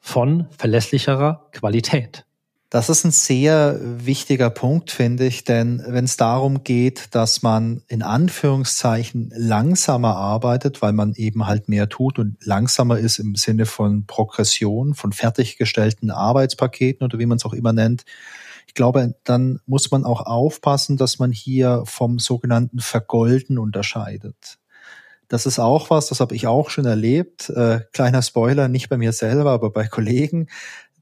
von verlässlicherer Qualität.
Das ist ein sehr wichtiger Punkt, finde ich, denn wenn es darum geht, dass man in Anführungszeichen langsamer arbeitet, weil man eben halt mehr tut und langsamer ist im Sinne von Progression, von fertiggestellten Arbeitspaketen oder wie man es auch immer nennt, ich glaube, dann muss man auch aufpassen, dass man hier vom sogenannten Vergolden unterscheidet. Das ist auch was, das habe ich auch schon erlebt. Äh, kleiner Spoiler, nicht bei mir selber, aber bei Kollegen,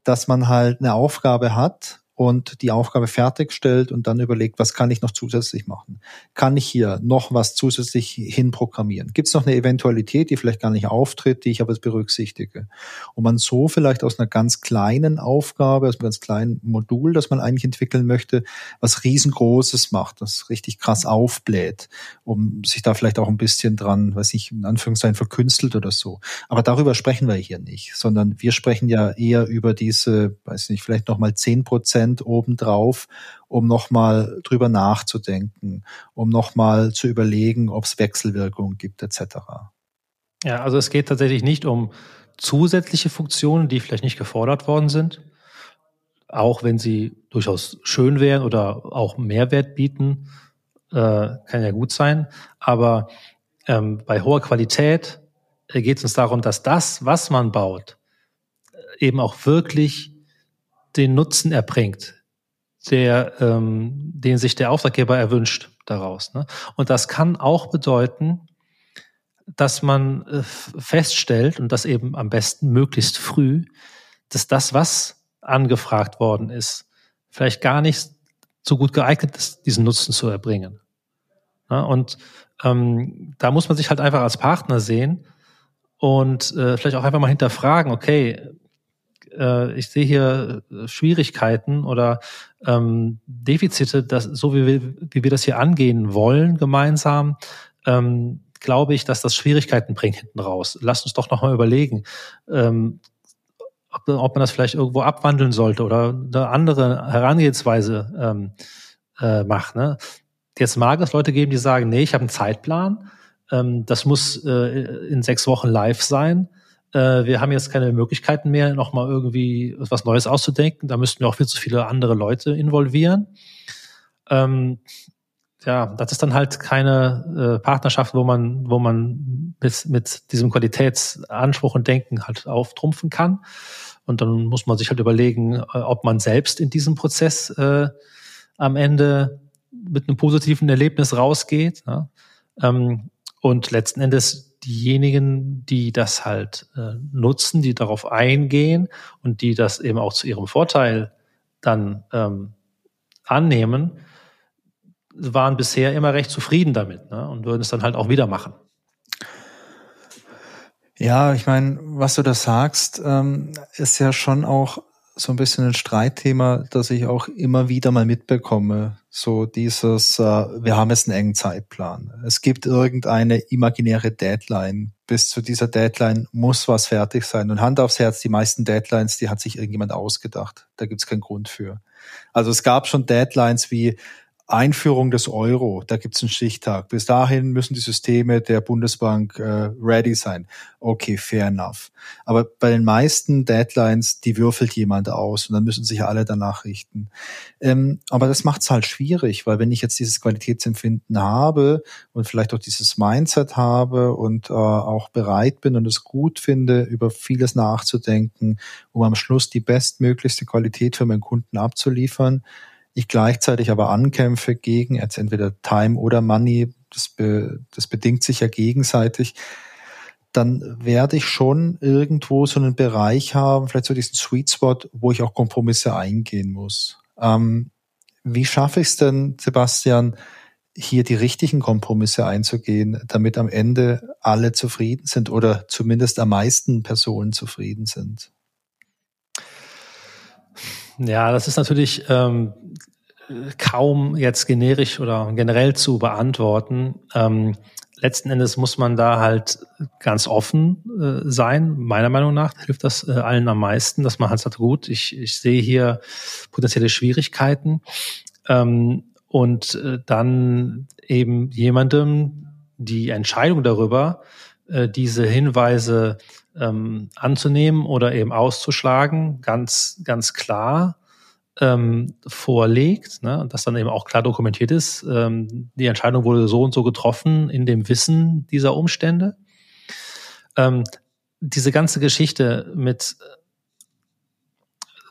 dass man halt eine Aufgabe hat und die Aufgabe fertigstellt und dann überlegt, was kann ich noch zusätzlich machen? Kann ich hier noch was zusätzlich hinprogrammieren? Gibt es noch eine Eventualität, die vielleicht gar nicht auftritt, die ich aber berücksichtige? Und man so vielleicht aus einer ganz kleinen Aufgabe, aus einem ganz kleinen Modul, das man eigentlich entwickeln möchte, was riesengroßes macht, das richtig krass aufbläht, um sich da vielleicht auch ein bisschen dran, weiß ich, in Anführungszeichen verkünstelt oder so. Aber darüber sprechen wir hier nicht, sondern wir sprechen ja eher über diese, weiß nicht, vielleicht nochmal zehn Prozent Prozent obendrauf, um nochmal drüber nachzudenken, um nochmal zu überlegen, ob es Wechselwirkungen gibt, etc.
Ja, also es geht tatsächlich nicht um zusätzliche Funktionen, die vielleicht nicht gefordert worden sind, auch wenn sie durchaus schön wären oder auch Mehrwert bieten, äh, kann ja gut sein. Aber ähm, bei hoher Qualität äh, geht es uns darum, dass das, was man baut, äh, eben auch wirklich den Nutzen erbringt, der, ähm, den sich der Auftraggeber erwünscht daraus. Ne? Und das kann auch bedeuten, dass man äh, feststellt und das eben am besten möglichst früh, dass das, was angefragt worden ist, vielleicht gar nicht so gut geeignet ist, diesen Nutzen zu erbringen. Ja, und ähm, da muss man sich halt einfach als Partner sehen und äh, vielleicht auch einfach mal hinterfragen, okay, äh, ich sehe hier äh, Schwierigkeiten oder ähm, Defizite, dass, so wie wir, wie wir das hier angehen wollen gemeinsam, ähm, glaube ich, dass das Schwierigkeiten bringt hinten raus. Lasst uns doch nochmal überlegen, ähm, ob, ob man das vielleicht irgendwo abwandeln sollte oder eine andere Herangehensweise ähm, äh, macht. Ne? Jetzt mag es Leute geben, die sagen, nee, ich habe einen Zeitplan, ähm, das muss äh, in sechs Wochen live sein äh, wir haben jetzt keine Möglichkeiten mehr, nochmal irgendwie was Neues auszudenken. Da müssten wir auch viel zu viele andere Leute involvieren. Ähm, ja, das ist dann halt keine äh, Partnerschaft, wo man, wo man mit, mit diesem Qualitätsanspruch und Denken halt auftrumpfen kann. Und dann muss man sich halt überlegen, äh, ob man selbst in diesem Prozess äh, am Ende mit einem positiven Erlebnis rausgeht. Ja? Ähm, und letzten Endes diejenigen, die das halt äh, nutzen, die darauf eingehen und die das eben auch zu ihrem Vorteil dann ähm, annehmen, waren bisher immer recht zufrieden damit ne? und würden es dann halt auch wieder machen.
Ja, ich meine, was du da sagst, ähm, ist ja schon auch so ein bisschen ein Streitthema, das ich auch immer wieder mal mitbekomme. So dieses, äh, wir haben jetzt einen engen Zeitplan. Es gibt irgendeine imaginäre Deadline. Bis zu dieser Deadline muss was fertig sein. Und Hand aufs Herz, die meisten Deadlines, die hat sich irgendjemand ausgedacht. Da gibt's keinen Grund für. Also es gab schon Deadlines wie, Einführung des Euro, da gibt es einen Stichtag. Bis dahin müssen die Systeme der Bundesbank äh, ready sein. Okay, fair enough. Aber bei den meisten Deadlines, die würfelt jemand aus und dann müssen sich alle danach richten. Ähm, aber das macht es halt schwierig, weil wenn ich jetzt dieses Qualitätsempfinden habe und vielleicht auch dieses Mindset habe und äh, auch bereit bin und es gut finde, über vieles nachzudenken, um am Schluss die bestmöglichste Qualität für meinen Kunden abzuliefern, ich gleichzeitig aber ankämpfe gegen jetzt entweder Time oder Money, das, be, das bedingt sich ja gegenseitig, dann werde ich schon irgendwo so einen Bereich haben, vielleicht so diesen Sweet Spot, wo ich auch Kompromisse eingehen muss. Ähm, wie schaffe ich es denn, Sebastian, hier die richtigen Kompromisse einzugehen, damit am Ende alle zufrieden sind oder zumindest am meisten Personen zufrieden sind?
Ja, das ist natürlich ähm, kaum jetzt generisch oder generell zu beantworten. Ähm, letzten Endes muss man da halt ganz offen äh, sein. Meiner Meinung nach hilft das äh, allen am meisten, dass man halt sagt, gut, ich, ich sehe hier potenzielle Schwierigkeiten ähm, und äh, dann eben jemandem die Entscheidung darüber, äh, diese Hinweise ähm, anzunehmen oder eben auszuschlagen, ganz, ganz klar ähm, vorlegt, ne, und das dann eben auch klar dokumentiert ist. Ähm, die Entscheidung wurde so und so getroffen in dem Wissen dieser Umstände. Ähm, diese ganze Geschichte mit,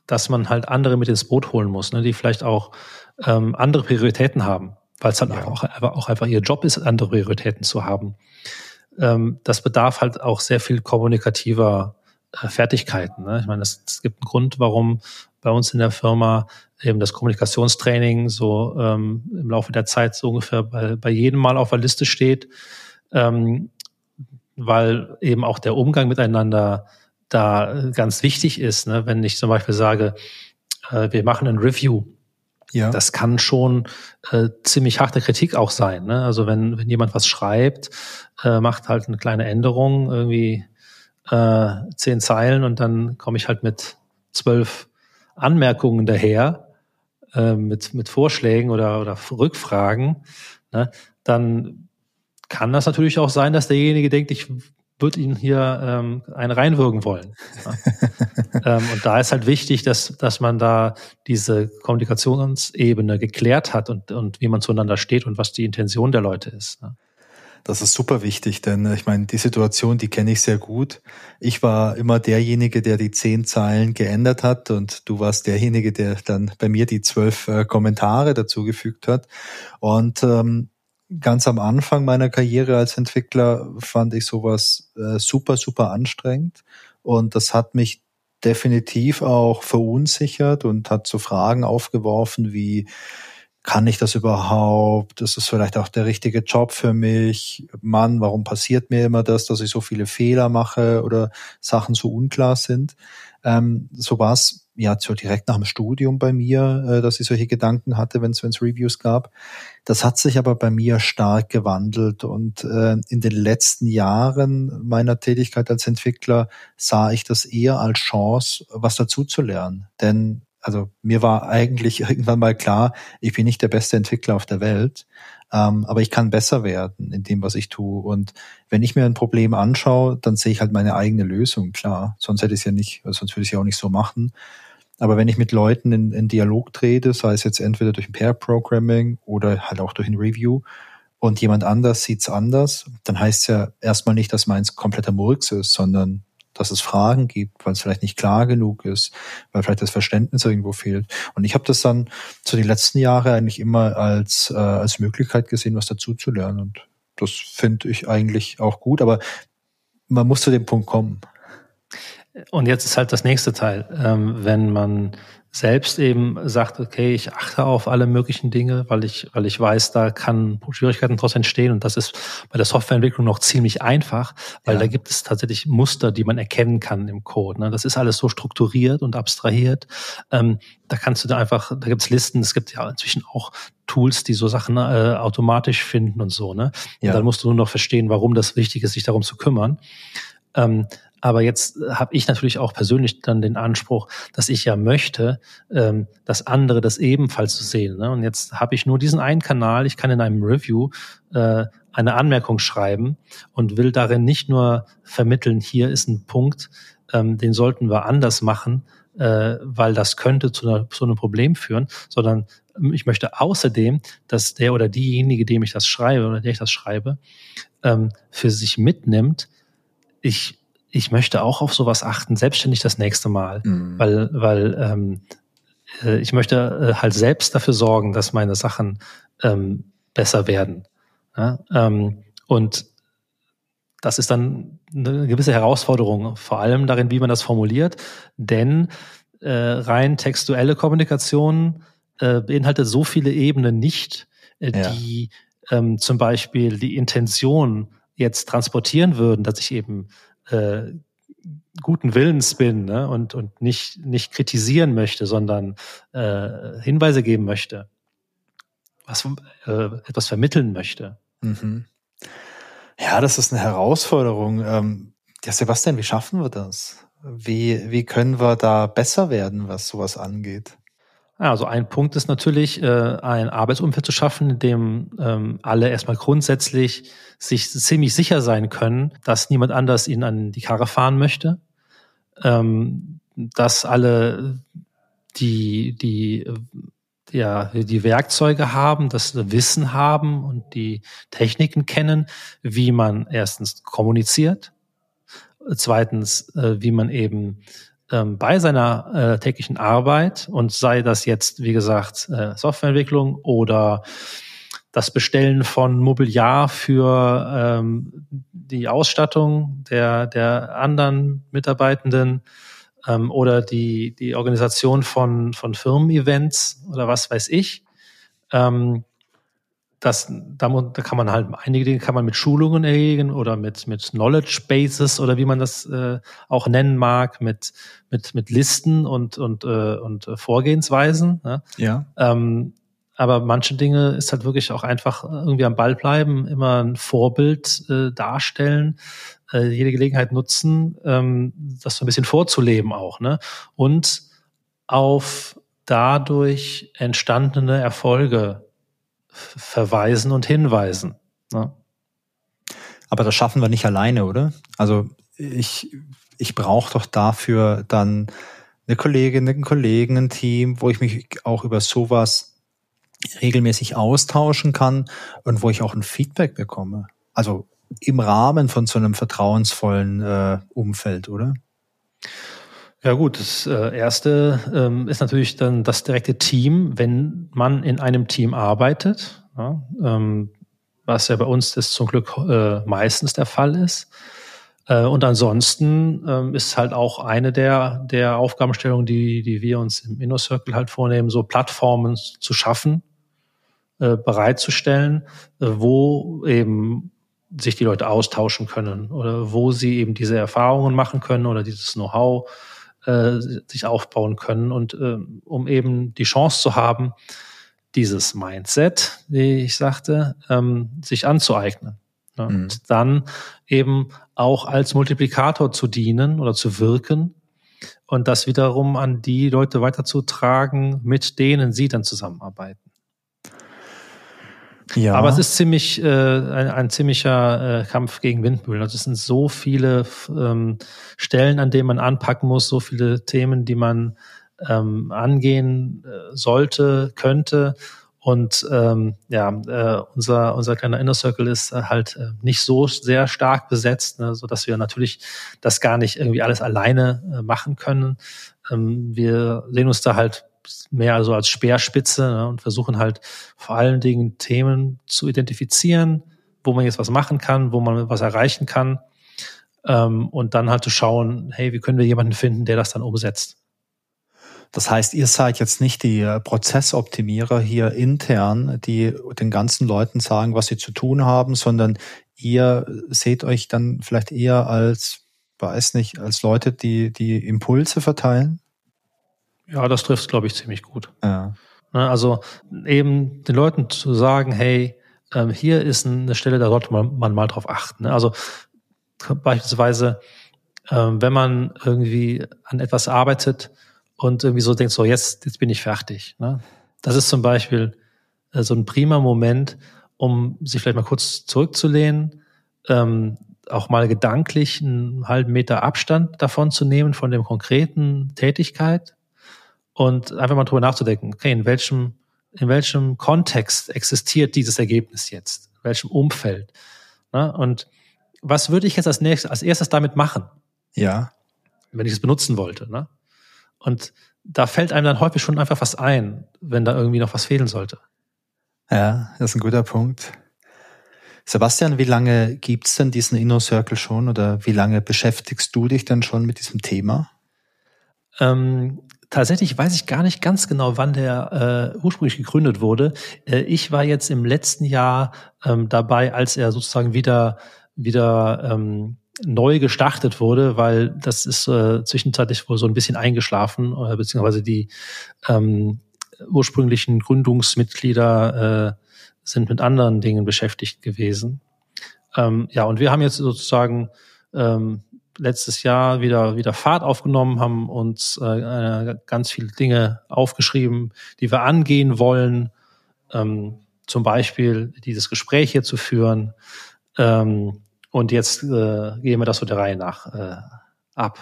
dass man halt andere mit ins Boot holen muss, ne, die vielleicht auch ähm, andere Prioritäten haben, weil es halt ja. auch, auch einfach ihr Job ist, andere Prioritäten zu haben. Ähm, das bedarf halt auch sehr viel kommunikativer äh, Fertigkeiten. Ne? Ich meine, es, es gibt einen Grund, warum bei uns in der Firma eben das Kommunikationstraining so ähm, im Laufe der Zeit so ungefähr bei, bei jedem Mal auf der Liste steht, ähm, weil eben auch der Umgang miteinander da ganz wichtig ist. Ne? Wenn ich zum Beispiel sage, äh, wir machen ein Review, ja. das kann schon äh, ziemlich harte Kritik auch sein. Ne? Also wenn, wenn jemand was schreibt, äh, macht halt eine kleine Änderung, irgendwie äh, zehn Zeilen und dann komme ich halt mit zwölf Anmerkungen daher, äh, mit, mit Vorschlägen oder, oder Rückfragen, ne, dann kann das natürlich auch sein, dass derjenige denkt, ich würde ihn hier ähm, einen reinwirken wollen. Ja. ähm, und da ist halt wichtig, dass, dass man da diese Kommunikationsebene geklärt hat und, und wie man zueinander steht und was die Intention der Leute ist. Ne.
Das ist super wichtig, denn äh, ich meine, die Situation, die kenne ich sehr gut. Ich war immer derjenige, der die zehn Zeilen geändert hat und du warst derjenige, der dann bei mir die zwölf äh, Kommentare dazugefügt hat. Und ähm, ganz am Anfang meiner Karriere als Entwickler fand ich sowas äh, super, super anstrengend. Und das hat mich definitiv auch verunsichert und hat so Fragen aufgeworfen wie, kann ich das überhaupt? Ist es vielleicht auch der richtige Job für mich? Mann, warum passiert mir immer das, dass ich so viele Fehler mache oder Sachen so unklar sind? Ähm, so war es ja so direkt nach dem Studium bei mir, äh, dass ich solche Gedanken hatte, wenn es Reviews gab. Das hat sich aber bei mir stark gewandelt und äh, in den letzten Jahren meiner Tätigkeit als Entwickler sah ich das eher als Chance, was dazu zu lernen. Denn also mir war eigentlich irgendwann mal klar, ich bin nicht der beste Entwickler auf der Welt, ähm, aber ich kann besser werden in dem, was ich tue. Und wenn ich mir ein Problem anschaue, dann sehe ich halt meine eigene Lösung, klar. Sonst hätte ich es ja nicht, sonst würde ich es ja auch nicht so machen. Aber wenn ich mit Leuten in, in Dialog trete, sei es jetzt entweder durch ein Pair-Programming oder halt auch durch ein Review, und jemand anders sieht's anders, dann heißt es ja erstmal nicht, dass meins kompletter Murks ist, sondern dass es Fragen gibt, weil es vielleicht nicht klar genug ist, weil vielleicht das Verständnis irgendwo fehlt. Und ich habe das dann zu den letzten Jahren eigentlich immer als, äh, als Möglichkeit gesehen, was dazu zu lernen. Und das finde ich eigentlich auch gut, aber man muss zu dem Punkt kommen.
Und jetzt ist halt das nächste Teil. Ähm, wenn man selbst eben sagt, okay, ich achte auf alle möglichen Dinge, weil ich, weil ich weiß, da kann Schwierigkeiten daraus entstehen. Und das ist bei der Softwareentwicklung noch ziemlich einfach, weil ja. da gibt es tatsächlich Muster, die man erkennen kann im Code. Ne? Das ist alles so strukturiert und abstrahiert. Ähm, da kannst du da einfach, da gibt's Listen, es gibt ja inzwischen auch Tools, die so Sachen äh, automatisch finden und so. Ne? Ja. Und dann musst du nur noch verstehen, warum das wichtig ist, sich darum zu kümmern. Ähm, aber jetzt habe ich natürlich auch persönlich dann den Anspruch, dass ich ja möchte, ähm, dass andere das ebenfalls sehen. Ne? Und jetzt habe ich nur diesen einen Kanal. Ich kann in einem Review äh, eine Anmerkung schreiben und will darin nicht nur vermitteln, hier ist ein Punkt, ähm, den sollten wir anders machen, äh, weil das könnte zu, einem Problem führen, sondern ich möchte außerdem, dass der oder diejenige, dem ich das schreibe oder der ich das schreibe, ähm, für sich mitnimmt, ich ich möchte auch auf sowas achten, selbstständig das nächste Mal, mhm. weil, weil ähm, äh, ich möchte äh, halt selbst dafür sorgen, dass meine Sachen ähm, besser werden. Ja? Ähm, und das ist dann eine gewisse Herausforderung, vor allem darin, wie man das formuliert, denn äh, rein textuelle Kommunikation äh, beinhaltet so viele Ebenen nicht, äh, ja. die ähm, zum Beispiel die Intention jetzt transportieren würden, dass ich eben äh, guten Willens bin ne? und, und nicht, nicht kritisieren möchte, sondern äh, Hinweise geben möchte, was, äh, etwas vermitteln möchte. Mhm.
Ja, das ist eine Herausforderung. Ähm, ja, Sebastian, wie schaffen wir das? Wie, wie können wir da besser werden, was sowas angeht?
Also ein Punkt ist natürlich, äh, ein Arbeitsumfeld zu schaffen, in dem ähm, alle erstmal grundsätzlich sich ziemlich sicher sein können, dass niemand anders ihnen an die Karre fahren möchte, ähm, dass alle die, die, ja, die Werkzeuge haben, das Wissen haben und die Techniken kennen, wie man erstens kommuniziert, zweitens, äh, wie man eben ähm, bei seiner äh, täglichen Arbeit und sei das jetzt, wie gesagt, äh, Softwareentwicklung oder das Bestellen von Mobiliar für ähm, die Ausstattung der, der anderen Mitarbeitenden ähm, oder die, die Organisation von, von Firmen-Events oder was weiß ich. Ähm, das, da, da kann man halt einige Dinge kann man mit Schulungen erregen oder mit, mit Knowledge Bases oder wie man das äh, auch nennen mag, mit, mit, mit Listen und, und, äh, und Vorgehensweisen.
Ne? Ja.
Ähm, aber manche Dinge ist halt wirklich auch einfach irgendwie am Ball bleiben, immer ein Vorbild äh, darstellen, äh, jede Gelegenheit nutzen, ähm, das so ein bisschen vorzuleben auch. Ne? Und auf dadurch entstandene Erfolge verweisen und hinweisen. Ne?
Aber das schaffen wir nicht alleine, oder? Also ich, ich brauche doch dafür dann eine Kollegin, einen Kollegen, ein Team, wo ich mich auch über sowas regelmäßig austauschen kann und wo ich auch ein Feedback bekomme. Also im Rahmen von so einem vertrauensvollen äh, Umfeld, oder?
Ja gut, das äh, erste ähm, ist natürlich dann das direkte Team, wenn man in einem Team arbeitet, ja, ähm, was ja bei uns das zum Glück äh, meistens der Fall ist. Äh, und ansonsten ähm, ist halt auch eine der, der Aufgabenstellungen, die, die wir uns im Inner Circle halt vornehmen, so Plattformen zu schaffen, äh, bereitzustellen, äh, wo eben sich die Leute austauschen können oder wo sie eben diese Erfahrungen machen können oder dieses Know-how äh, sich aufbauen können und äh, um eben die Chance zu haben, dieses Mindset, wie ich sagte, ähm, sich anzueignen. Ja, mhm. Und dann eben auch als Multiplikator zu dienen oder zu wirken und das wiederum an die Leute weiterzutragen, mit denen sie dann zusammenarbeiten. Ja. Aber es ist ziemlich äh, ein, ein ziemlicher äh, Kampf gegen Windmühlen. Also es sind so viele ähm, Stellen, an denen man anpacken muss, so viele Themen, die man ähm, angehen äh, sollte, könnte. Und ähm, ja, äh, unser unser kleiner Inner Circle ist äh, halt äh, nicht so sehr stark besetzt, ne, so dass wir natürlich das gar nicht irgendwie alles alleine äh, machen können. Ähm, wir sehen uns da halt mehr also als Speerspitze ne, und versuchen halt vor allen Dingen Themen zu identifizieren, wo man jetzt was machen kann, wo man was erreichen kann ähm, und dann halt zu schauen, hey, wie können wir jemanden finden, der das dann umsetzt.
Das heißt, ihr seid jetzt nicht die äh, Prozessoptimierer hier intern, die den ganzen Leuten sagen, was sie zu tun haben, sondern ihr seht euch dann vielleicht eher als, weiß nicht, als Leute, die die Impulse verteilen?
Ja, das trifft glaube ich, ziemlich gut. Ja. Ne, also eben den Leuten zu sagen, hey, ähm, hier ist eine Stelle, da sollte man, mal drauf achten. Ne? Also beispielsweise, ähm, wenn man irgendwie an etwas arbeitet und irgendwie so denkt, so jetzt, jetzt bin ich fertig. Ne? Das ist zum Beispiel äh, so ein prima Moment, um sich vielleicht mal kurz zurückzulehnen, ähm, auch mal gedanklich einen halben Meter Abstand davon zu nehmen von dem konkreten Tätigkeit und einfach mal drüber nachzudenken, okay, in welchem, in welchem Kontext existiert dieses Ergebnis jetzt? In welchem Umfeld? Ne? Und was würde ich jetzt als nächstes, als erstes damit machen?
Ja.
Wenn ich es benutzen wollte, ne? Und da fällt einem dann häufig schon einfach was ein, wenn da irgendwie noch was fehlen sollte.
Ja, das ist ein guter Punkt. Sebastian, wie lange gibt's denn diesen Inner Circle schon oder wie lange beschäftigst du dich denn schon mit diesem Thema?
Ähm, Tatsächlich weiß ich gar nicht ganz genau, wann der äh, ursprünglich gegründet wurde. Äh, ich war jetzt im letzten Jahr ähm, dabei, als er sozusagen wieder wieder ähm, neu gestartet wurde, weil das ist äh, zwischenzeitlich wohl so ein bisschen eingeschlafen, äh, beziehungsweise die ähm, ursprünglichen Gründungsmitglieder äh, sind mit anderen Dingen beschäftigt gewesen. Ähm, ja, und wir haben jetzt sozusagen ähm, letztes Jahr wieder, wieder Fahrt aufgenommen, haben uns äh, ganz viele Dinge aufgeschrieben, die wir angehen wollen. Ähm, zum Beispiel dieses Gespräch hier zu führen. Ähm, und jetzt äh, gehen wir das so der Reihe nach äh, ab.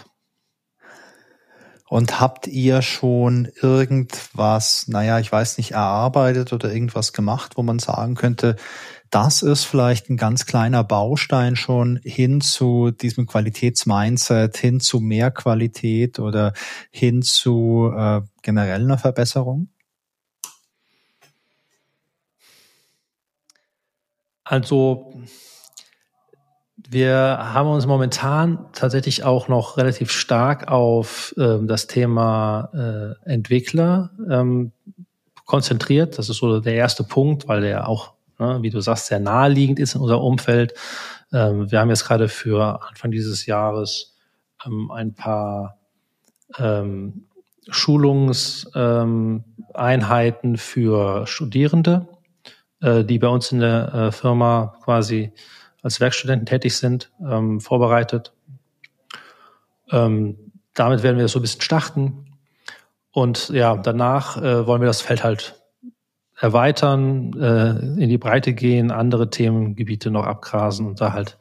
Und habt ihr schon irgendwas, naja, ich weiß nicht, erarbeitet oder irgendwas gemacht, wo man sagen könnte, das ist vielleicht ein ganz kleiner Baustein schon hin zu diesem Qualitätsmindset, hin zu mehr Qualität oder hin zu äh, generell einer Verbesserung?
Also wir haben uns momentan tatsächlich auch noch relativ stark auf ähm, das Thema äh, Entwickler ähm, konzentriert. Das ist so der erste Punkt, weil der auch, ne, wie du sagst, sehr naheliegend ist in unserem Umfeld. Ähm, wir haben jetzt gerade für Anfang dieses Jahres ähm, ein paar ähm, Schulungseinheiten ähm, für Studierende, äh, die bei uns in der äh, Firma quasi als Werkstudenten tätig sind, ähm, vorbereitet. Ähm, damit werden wir so ein bisschen starten. Und ja, danach äh, wollen wir das Feld halt erweitern, äh, in die Breite gehen, andere Themengebiete noch abgrasen und da halt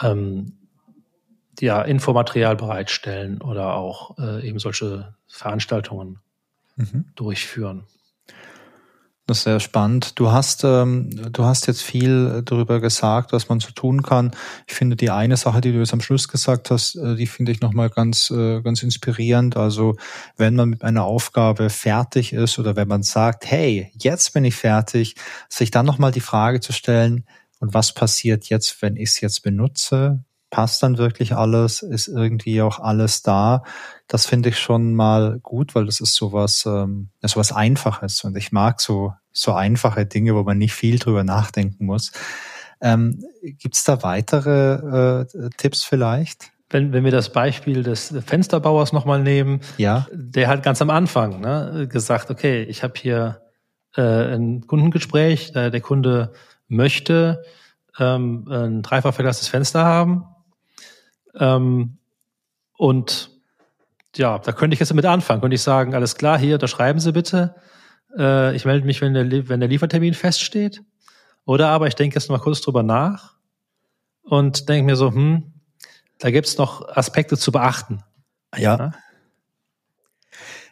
ähm, ja, Infomaterial bereitstellen oder auch äh, eben solche Veranstaltungen mhm. durchführen.
Das ist sehr spannend. Du hast, ähm, du hast jetzt viel darüber gesagt, was man so tun kann. Ich finde die eine Sache, die du jetzt am Schluss gesagt hast, äh, die finde ich nochmal ganz, äh, ganz inspirierend. Also wenn man mit einer Aufgabe fertig ist oder wenn man sagt, hey, jetzt bin ich fertig, sich dann nochmal die Frage zu stellen, und was passiert jetzt, wenn ich es jetzt benutze? Passt dann wirklich alles, ist irgendwie auch alles da. Das finde ich schon mal gut, weil das ist sowas, ähm, sowas Einfaches und ich mag so so einfache Dinge, wo man nicht viel drüber nachdenken muss. Ähm, Gibt es da weitere äh, Tipps vielleicht?
Wenn, wenn wir das Beispiel des Fensterbauers nochmal nehmen,
ja.
der hat ganz am Anfang ne, gesagt, okay, ich habe hier äh, ein Kundengespräch, äh, der Kunde möchte ähm, ein dreifach verglastes Fenster haben ähm, und ja, da könnte ich jetzt damit anfangen. Könnte ich sagen, alles klar, hier, da schreiben Sie bitte. Äh, ich melde mich, wenn der, wenn der Liefertermin feststeht. Oder aber ich denke jetzt mal kurz drüber nach und denke mir so, hm, da gibt's noch Aspekte zu beachten.
Ja. ja?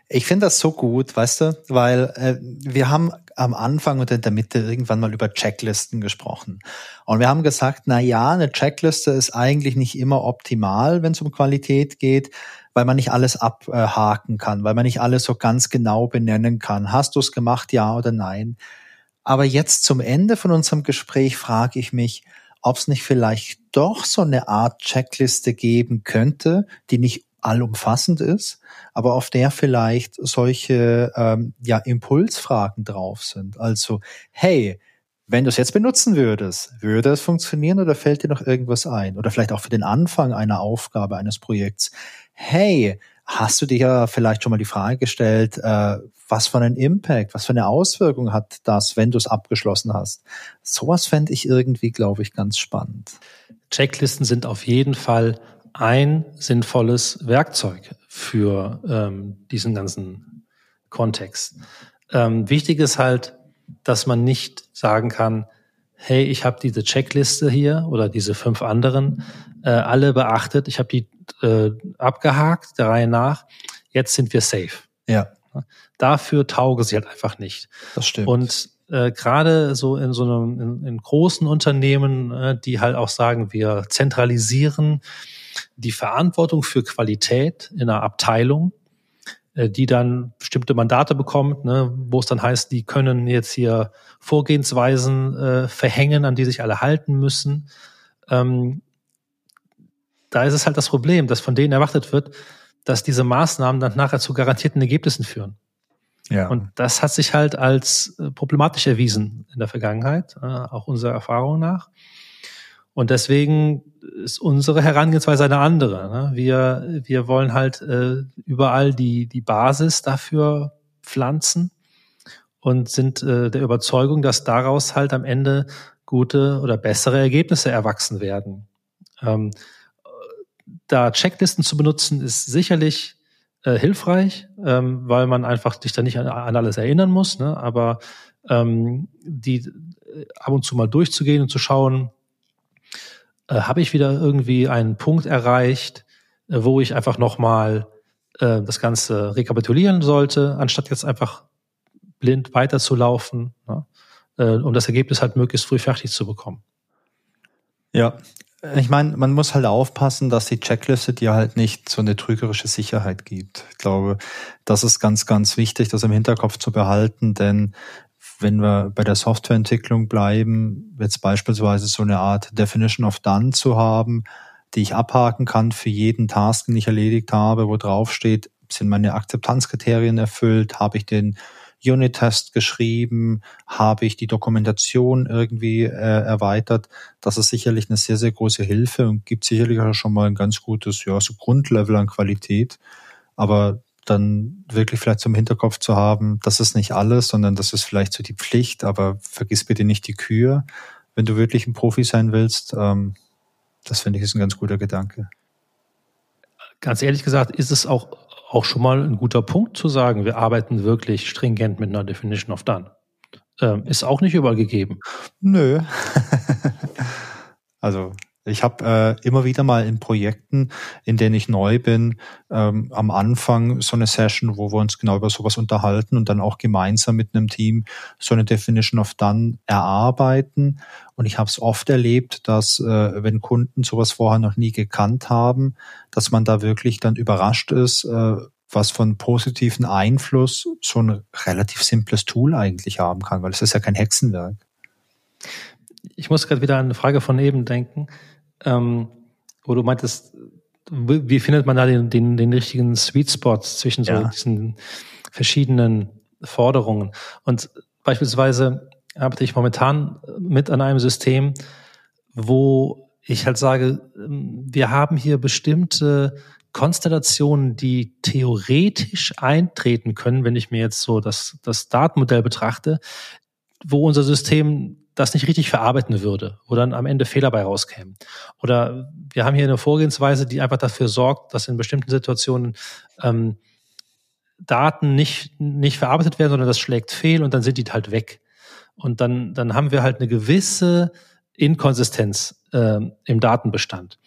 Ich finde das so gut, weißt du, weil äh, wir haben am Anfang und in der Mitte irgendwann mal über Checklisten gesprochen. Und wir haben gesagt, na ja, eine Checkliste ist eigentlich nicht immer optimal, wenn es um Qualität geht, weil man nicht alles abhaken kann, weil man nicht alles so ganz genau benennen kann. Hast du es gemacht, ja oder nein? Aber jetzt zum Ende von unserem Gespräch frage ich mich, ob es nicht vielleicht doch so eine Art Checkliste geben könnte, die nicht allumfassend ist, aber auf der vielleicht solche ähm, ja, Impulsfragen drauf sind. Also, hey, wenn du es jetzt benutzen würdest, würde es funktionieren oder fällt dir noch irgendwas ein? Oder vielleicht auch für den Anfang einer Aufgabe, eines Projekts. Hey, hast du dir ja vielleicht schon mal die Frage gestellt, äh, was für einen Impact, was für eine Auswirkung hat das, wenn du es abgeschlossen hast? Sowas fände ich irgendwie, glaube ich, ganz spannend.
Checklisten sind auf jeden Fall ein sinnvolles Werkzeug für ähm, diesen ganzen Kontext. Ähm, wichtig ist halt, dass man nicht sagen kann, hey, ich habe diese Checkliste hier oder diese fünf anderen äh, alle beachtet, ich habe die äh, abgehakt der Reihe nach, jetzt sind wir safe.
Ja.
Dafür tauge sie halt einfach nicht.
Das stimmt.
Und äh, gerade so in so einem in, in großen Unternehmen, äh, die halt auch sagen, wir zentralisieren die Verantwortung für Qualität in einer Abteilung, äh, die dann bestimmte Mandate bekommt, ne, wo es dann heißt, die können jetzt hier Vorgehensweisen äh, verhängen, an die sich alle halten müssen. Ähm, da ist es halt das Problem, dass von denen erwartet wird, dass diese Maßnahmen dann nachher zu garantierten Ergebnissen führen. Ja. Und das hat sich halt als äh, problematisch erwiesen in der Vergangenheit, äh, auch unserer Erfahrung nach. Und deswegen ist unsere Herangehensweise eine andere. Ne? Wir, wir wollen halt äh, überall die, die Basis dafür pflanzen und sind äh, der Überzeugung, dass daraus halt am Ende gute oder bessere Ergebnisse erwachsen werden. Ähm, da Checklisten zu benutzen, ist sicherlich äh, hilfreich, ähm, weil man einfach sich da nicht an, an alles erinnern muss, ne? aber ähm, die äh, ab und zu mal durchzugehen und zu schauen, äh, habe ich wieder irgendwie einen Punkt erreicht, äh, wo ich einfach nochmal äh, das Ganze rekapitulieren sollte, anstatt jetzt einfach blind weiterzulaufen, ne? äh, um das Ergebnis halt möglichst früh fertig zu bekommen.
Ja, ich meine, man muss halt aufpassen, dass die Checkliste dir halt nicht so eine trügerische Sicherheit gibt. Ich glaube, das ist ganz, ganz wichtig, das im Hinterkopf zu behalten, denn wenn wir bei der Softwareentwicklung bleiben, jetzt beispielsweise so eine Art Definition of Done zu haben, die ich abhaken kann für jeden Task, den ich erledigt habe, wo drauf steht, sind meine Akzeptanzkriterien erfüllt, habe ich den Unit-Test geschrieben, habe ich die Dokumentation irgendwie äh, erweitert. Das ist sicherlich eine sehr, sehr große Hilfe und gibt sicherlich auch schon mal ein ganz gutes, ja, so Grundlevel an Qualität. Aber dann wirklich vielleicht zum Hinterkopf zu haben, das ist nicht alles, sondern das ist vielleicht so die Pflicht, aber vergiss bitte nicht die Kühe, wenn du wirklich ein Profi sein willst. Ähm, das finde ich ist ein ganz guter Gedanke.
Ganz ehrlich gesagt, ist es auch auch schon mal ein guter Punkt zu sagen, wir arbeiten wirklich stringent mit einer Definition of Done. Ähm, ist auch nicht überall gegeben.
Nö. also ich habe äh, immer wieder mal in Projekten, in denen ich neu bin, ähm, am Anfang so eine Session, wo wir uns genau über sowas unterhalten und dann auch gemeinsam mit einem Team so eine Definition of Done erarbeiten. Und ich habe es oft erlebt, dass äh, wenn Kunden sowas vorher noch nie gekannt haben, dass man da wirklich dann überrascht ist, äh, was von positiven Einfluss so ein relativ simples Tool eigentlich haben kann, weil es ist ja kein Hexenwerk.
Ich muss gerade wieder an eine Frage von eben denken ähm, wo du meintest, wie findet man da den, den, den richtigen Sweet Spot zwischen so ja. diesen verschiedenen Forderungen? Und beispielsweise arbeite ich momentan mit an einem System, wo ich halt sage, wir haben hier bestimmte Konstellationen, die theoretisch eintreten können, wenn ich mir jetzt so das, das Datenmodell betrachte, wo unser System das nicht richtig verarbeiten würde, wo dann am Ende Fehler bei rauskämen. Oder wir haben hier eine Vorgehensweise, die einfach dafür sorgt, dass in bestimmten Situationen ähm, Daten nicht, nicht verarbeitet werden, sondern das schlägt fehl und dann sind die halt weg. Und dann, dann haben wir halt eine gewisse Inkonsistenz äh, im Datenbestand.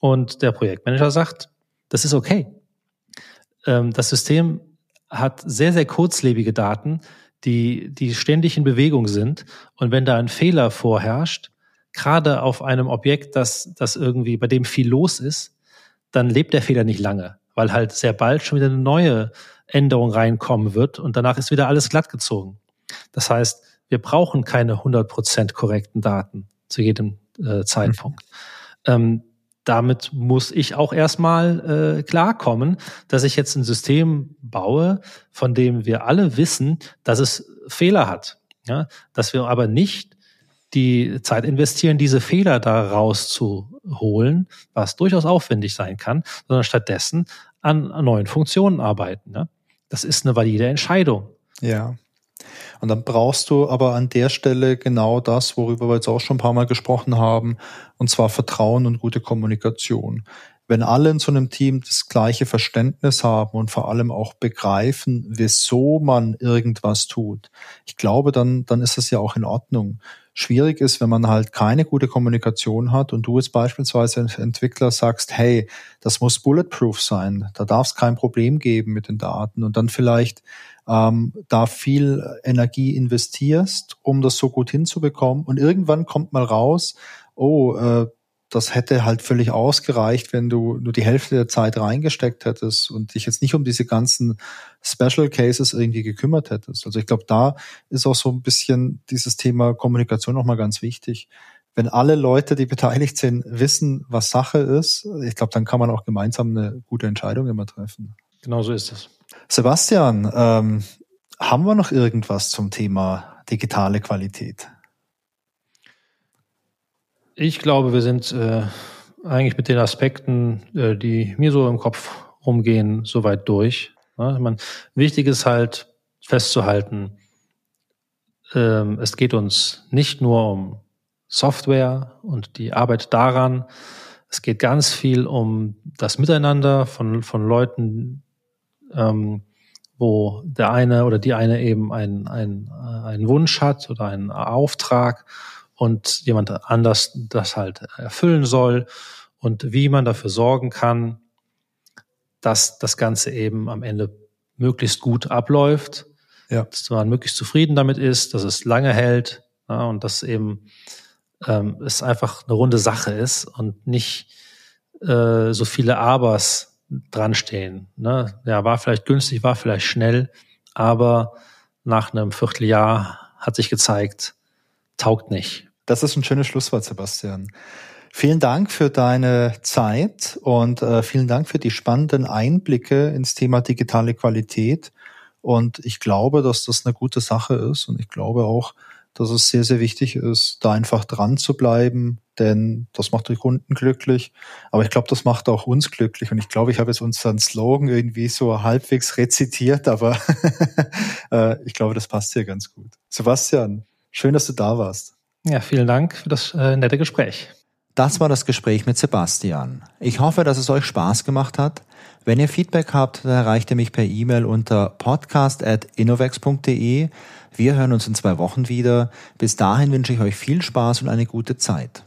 Und der Projektmanager sagt, das ist okay. Ähm, das System hat sehr, sehr kurzlebige Daten, die, die ständig in Bewegung sind. Und wenn da ein Fehler vorherrscht, gerade auf einem Objekt, das, das irgendwie, bei dem viel los ist, dann lebt der Fehler nicht lange, weil halt sehr bald schon wieder eine neue Änderung reinkommen wird und danach ist wieder alles glatt gezogen. Das heißt, wir brauchen keine 100% korrekten Daten zu jedem äh, Zeitpunkt. Mhm. Ähm, damit muss ich auch erstmal äh, klarkommen, dass ich jetzt ein System baue, von dem wir alle wissen, dass es Fehler hat. Ja? Dass wir aber nicht die Zeit investieren, diese Fehler da rauszuholen, was durchaus aufwendig sein kann, sondern stattdessen an, an neuen Funktionen arbeiten. Ja? Das ist eine valide Entscheidung.
Ja. Und dann brauchst du aber an der Stelle genau das, worüber wir jetzt auch schon ein paar Mal gesprochen haben, und zwar Vertrauen und gute Kommunikation. Wenn alle in so einem Team das gleiche Verständnis haben und vor allem auch begreifen, wieso man irgendwas tut, ich glaube, dann, dann ist das ja auch in Ordnung. Schwierig ist, wenn man halt keine gute Kommunikation hat und du jetzt beispielsweise als Entwickler sagst, hey, das muss bulletproof sein, da darf es kein Problem geben mit den Daten und dann vielleicht ähm, da viel Energie investierst, um das so gut hinzubekommen. Und irgendwann kommt mal raus, oh, äh, das hätte halt völlig ausgereicht, wenn du nur die Hälfte der Zeit reingesteckt hättest und dich jetzt nicht um diese ganzen Special Cases irgendwie gekümmert hättest. Also ich glaube, da ist auch so ein bisschen dieses Thema Kommunikation nochmal ganz wichtig. Wenn alle Leute, die beteiligt sind, wissen, was Sache ist, ich glaube, dann kann man auch gemeinsam eine gute Entscheidung immer treffen.
Genau so ist es.
Sebastian, ähm, haben wir noch irgendwas zum Thema digitale Qualität?
Ich glaube, wir sind äh, eigentlich mit den Aspekten, äh, die mir so im Kopf rumgehen, soweit durch. Ja, meine, wichtig ist halt festzuhalten, ähm, es geht uns nicht nur um Software und die Arbeit daran. Es geht ganz viel um das Miteinander von, von Leuten, ähm, wo der eine oder die eine eben einen, einen Wunsch hat oder einen Auftrag und jemand anders das halt erfüllen soll und wie man dafür sorgen kann, dass das Ganze eben am Ende möglichst gut abläuft, ja. dass man möglichst zufrieden damit ist, dass es lange hält ja, und dass eben ähm, es einfach eine runde Sache ist und nicht äh, so viele Abers dran stehen. Ne? Ja, war vielleicht günstig, war vielleicht schnell, aber nach einem Vierteljahr hat sich gezeigt, taugt nicht.
Das ist ein schönes Schlusswort, Sebastian. Vielen Dank für deine Zeit und äh, vielen Dank für die spannenden Einblicke ins Thema digitale Qualität. Und ich glaube, dass das eine gute Sache ist. Und ich glaube auch, dass es sehr, sehr wichtig ist, da einfach dran zu bleiben, denn das macht die Kunden glücklich. Aber ich glaube, das macht auch uns glücklich. Und ich glaube, ich habe jetzt unseren Slogan irgendwie so halbwegs rezitiert, aber äh, ich glaube, das passt hier ganz gut. Sebastian, schön, dass du da warst.
Ja, vielen Dank für das äh, nette Gespräch.
Das war das Gespräch mit Sebastian. Ich hoffe, dass es euch Spaß gemacht hat. Wenn ihr Feedback habt, dann erreicht ihr mich per E-Mail unter podcast.innovex.de. Wir hören uns in zwei Wochen wieder. Bis dahin wünsche ich euch viel Spaß und eine gute Zeit.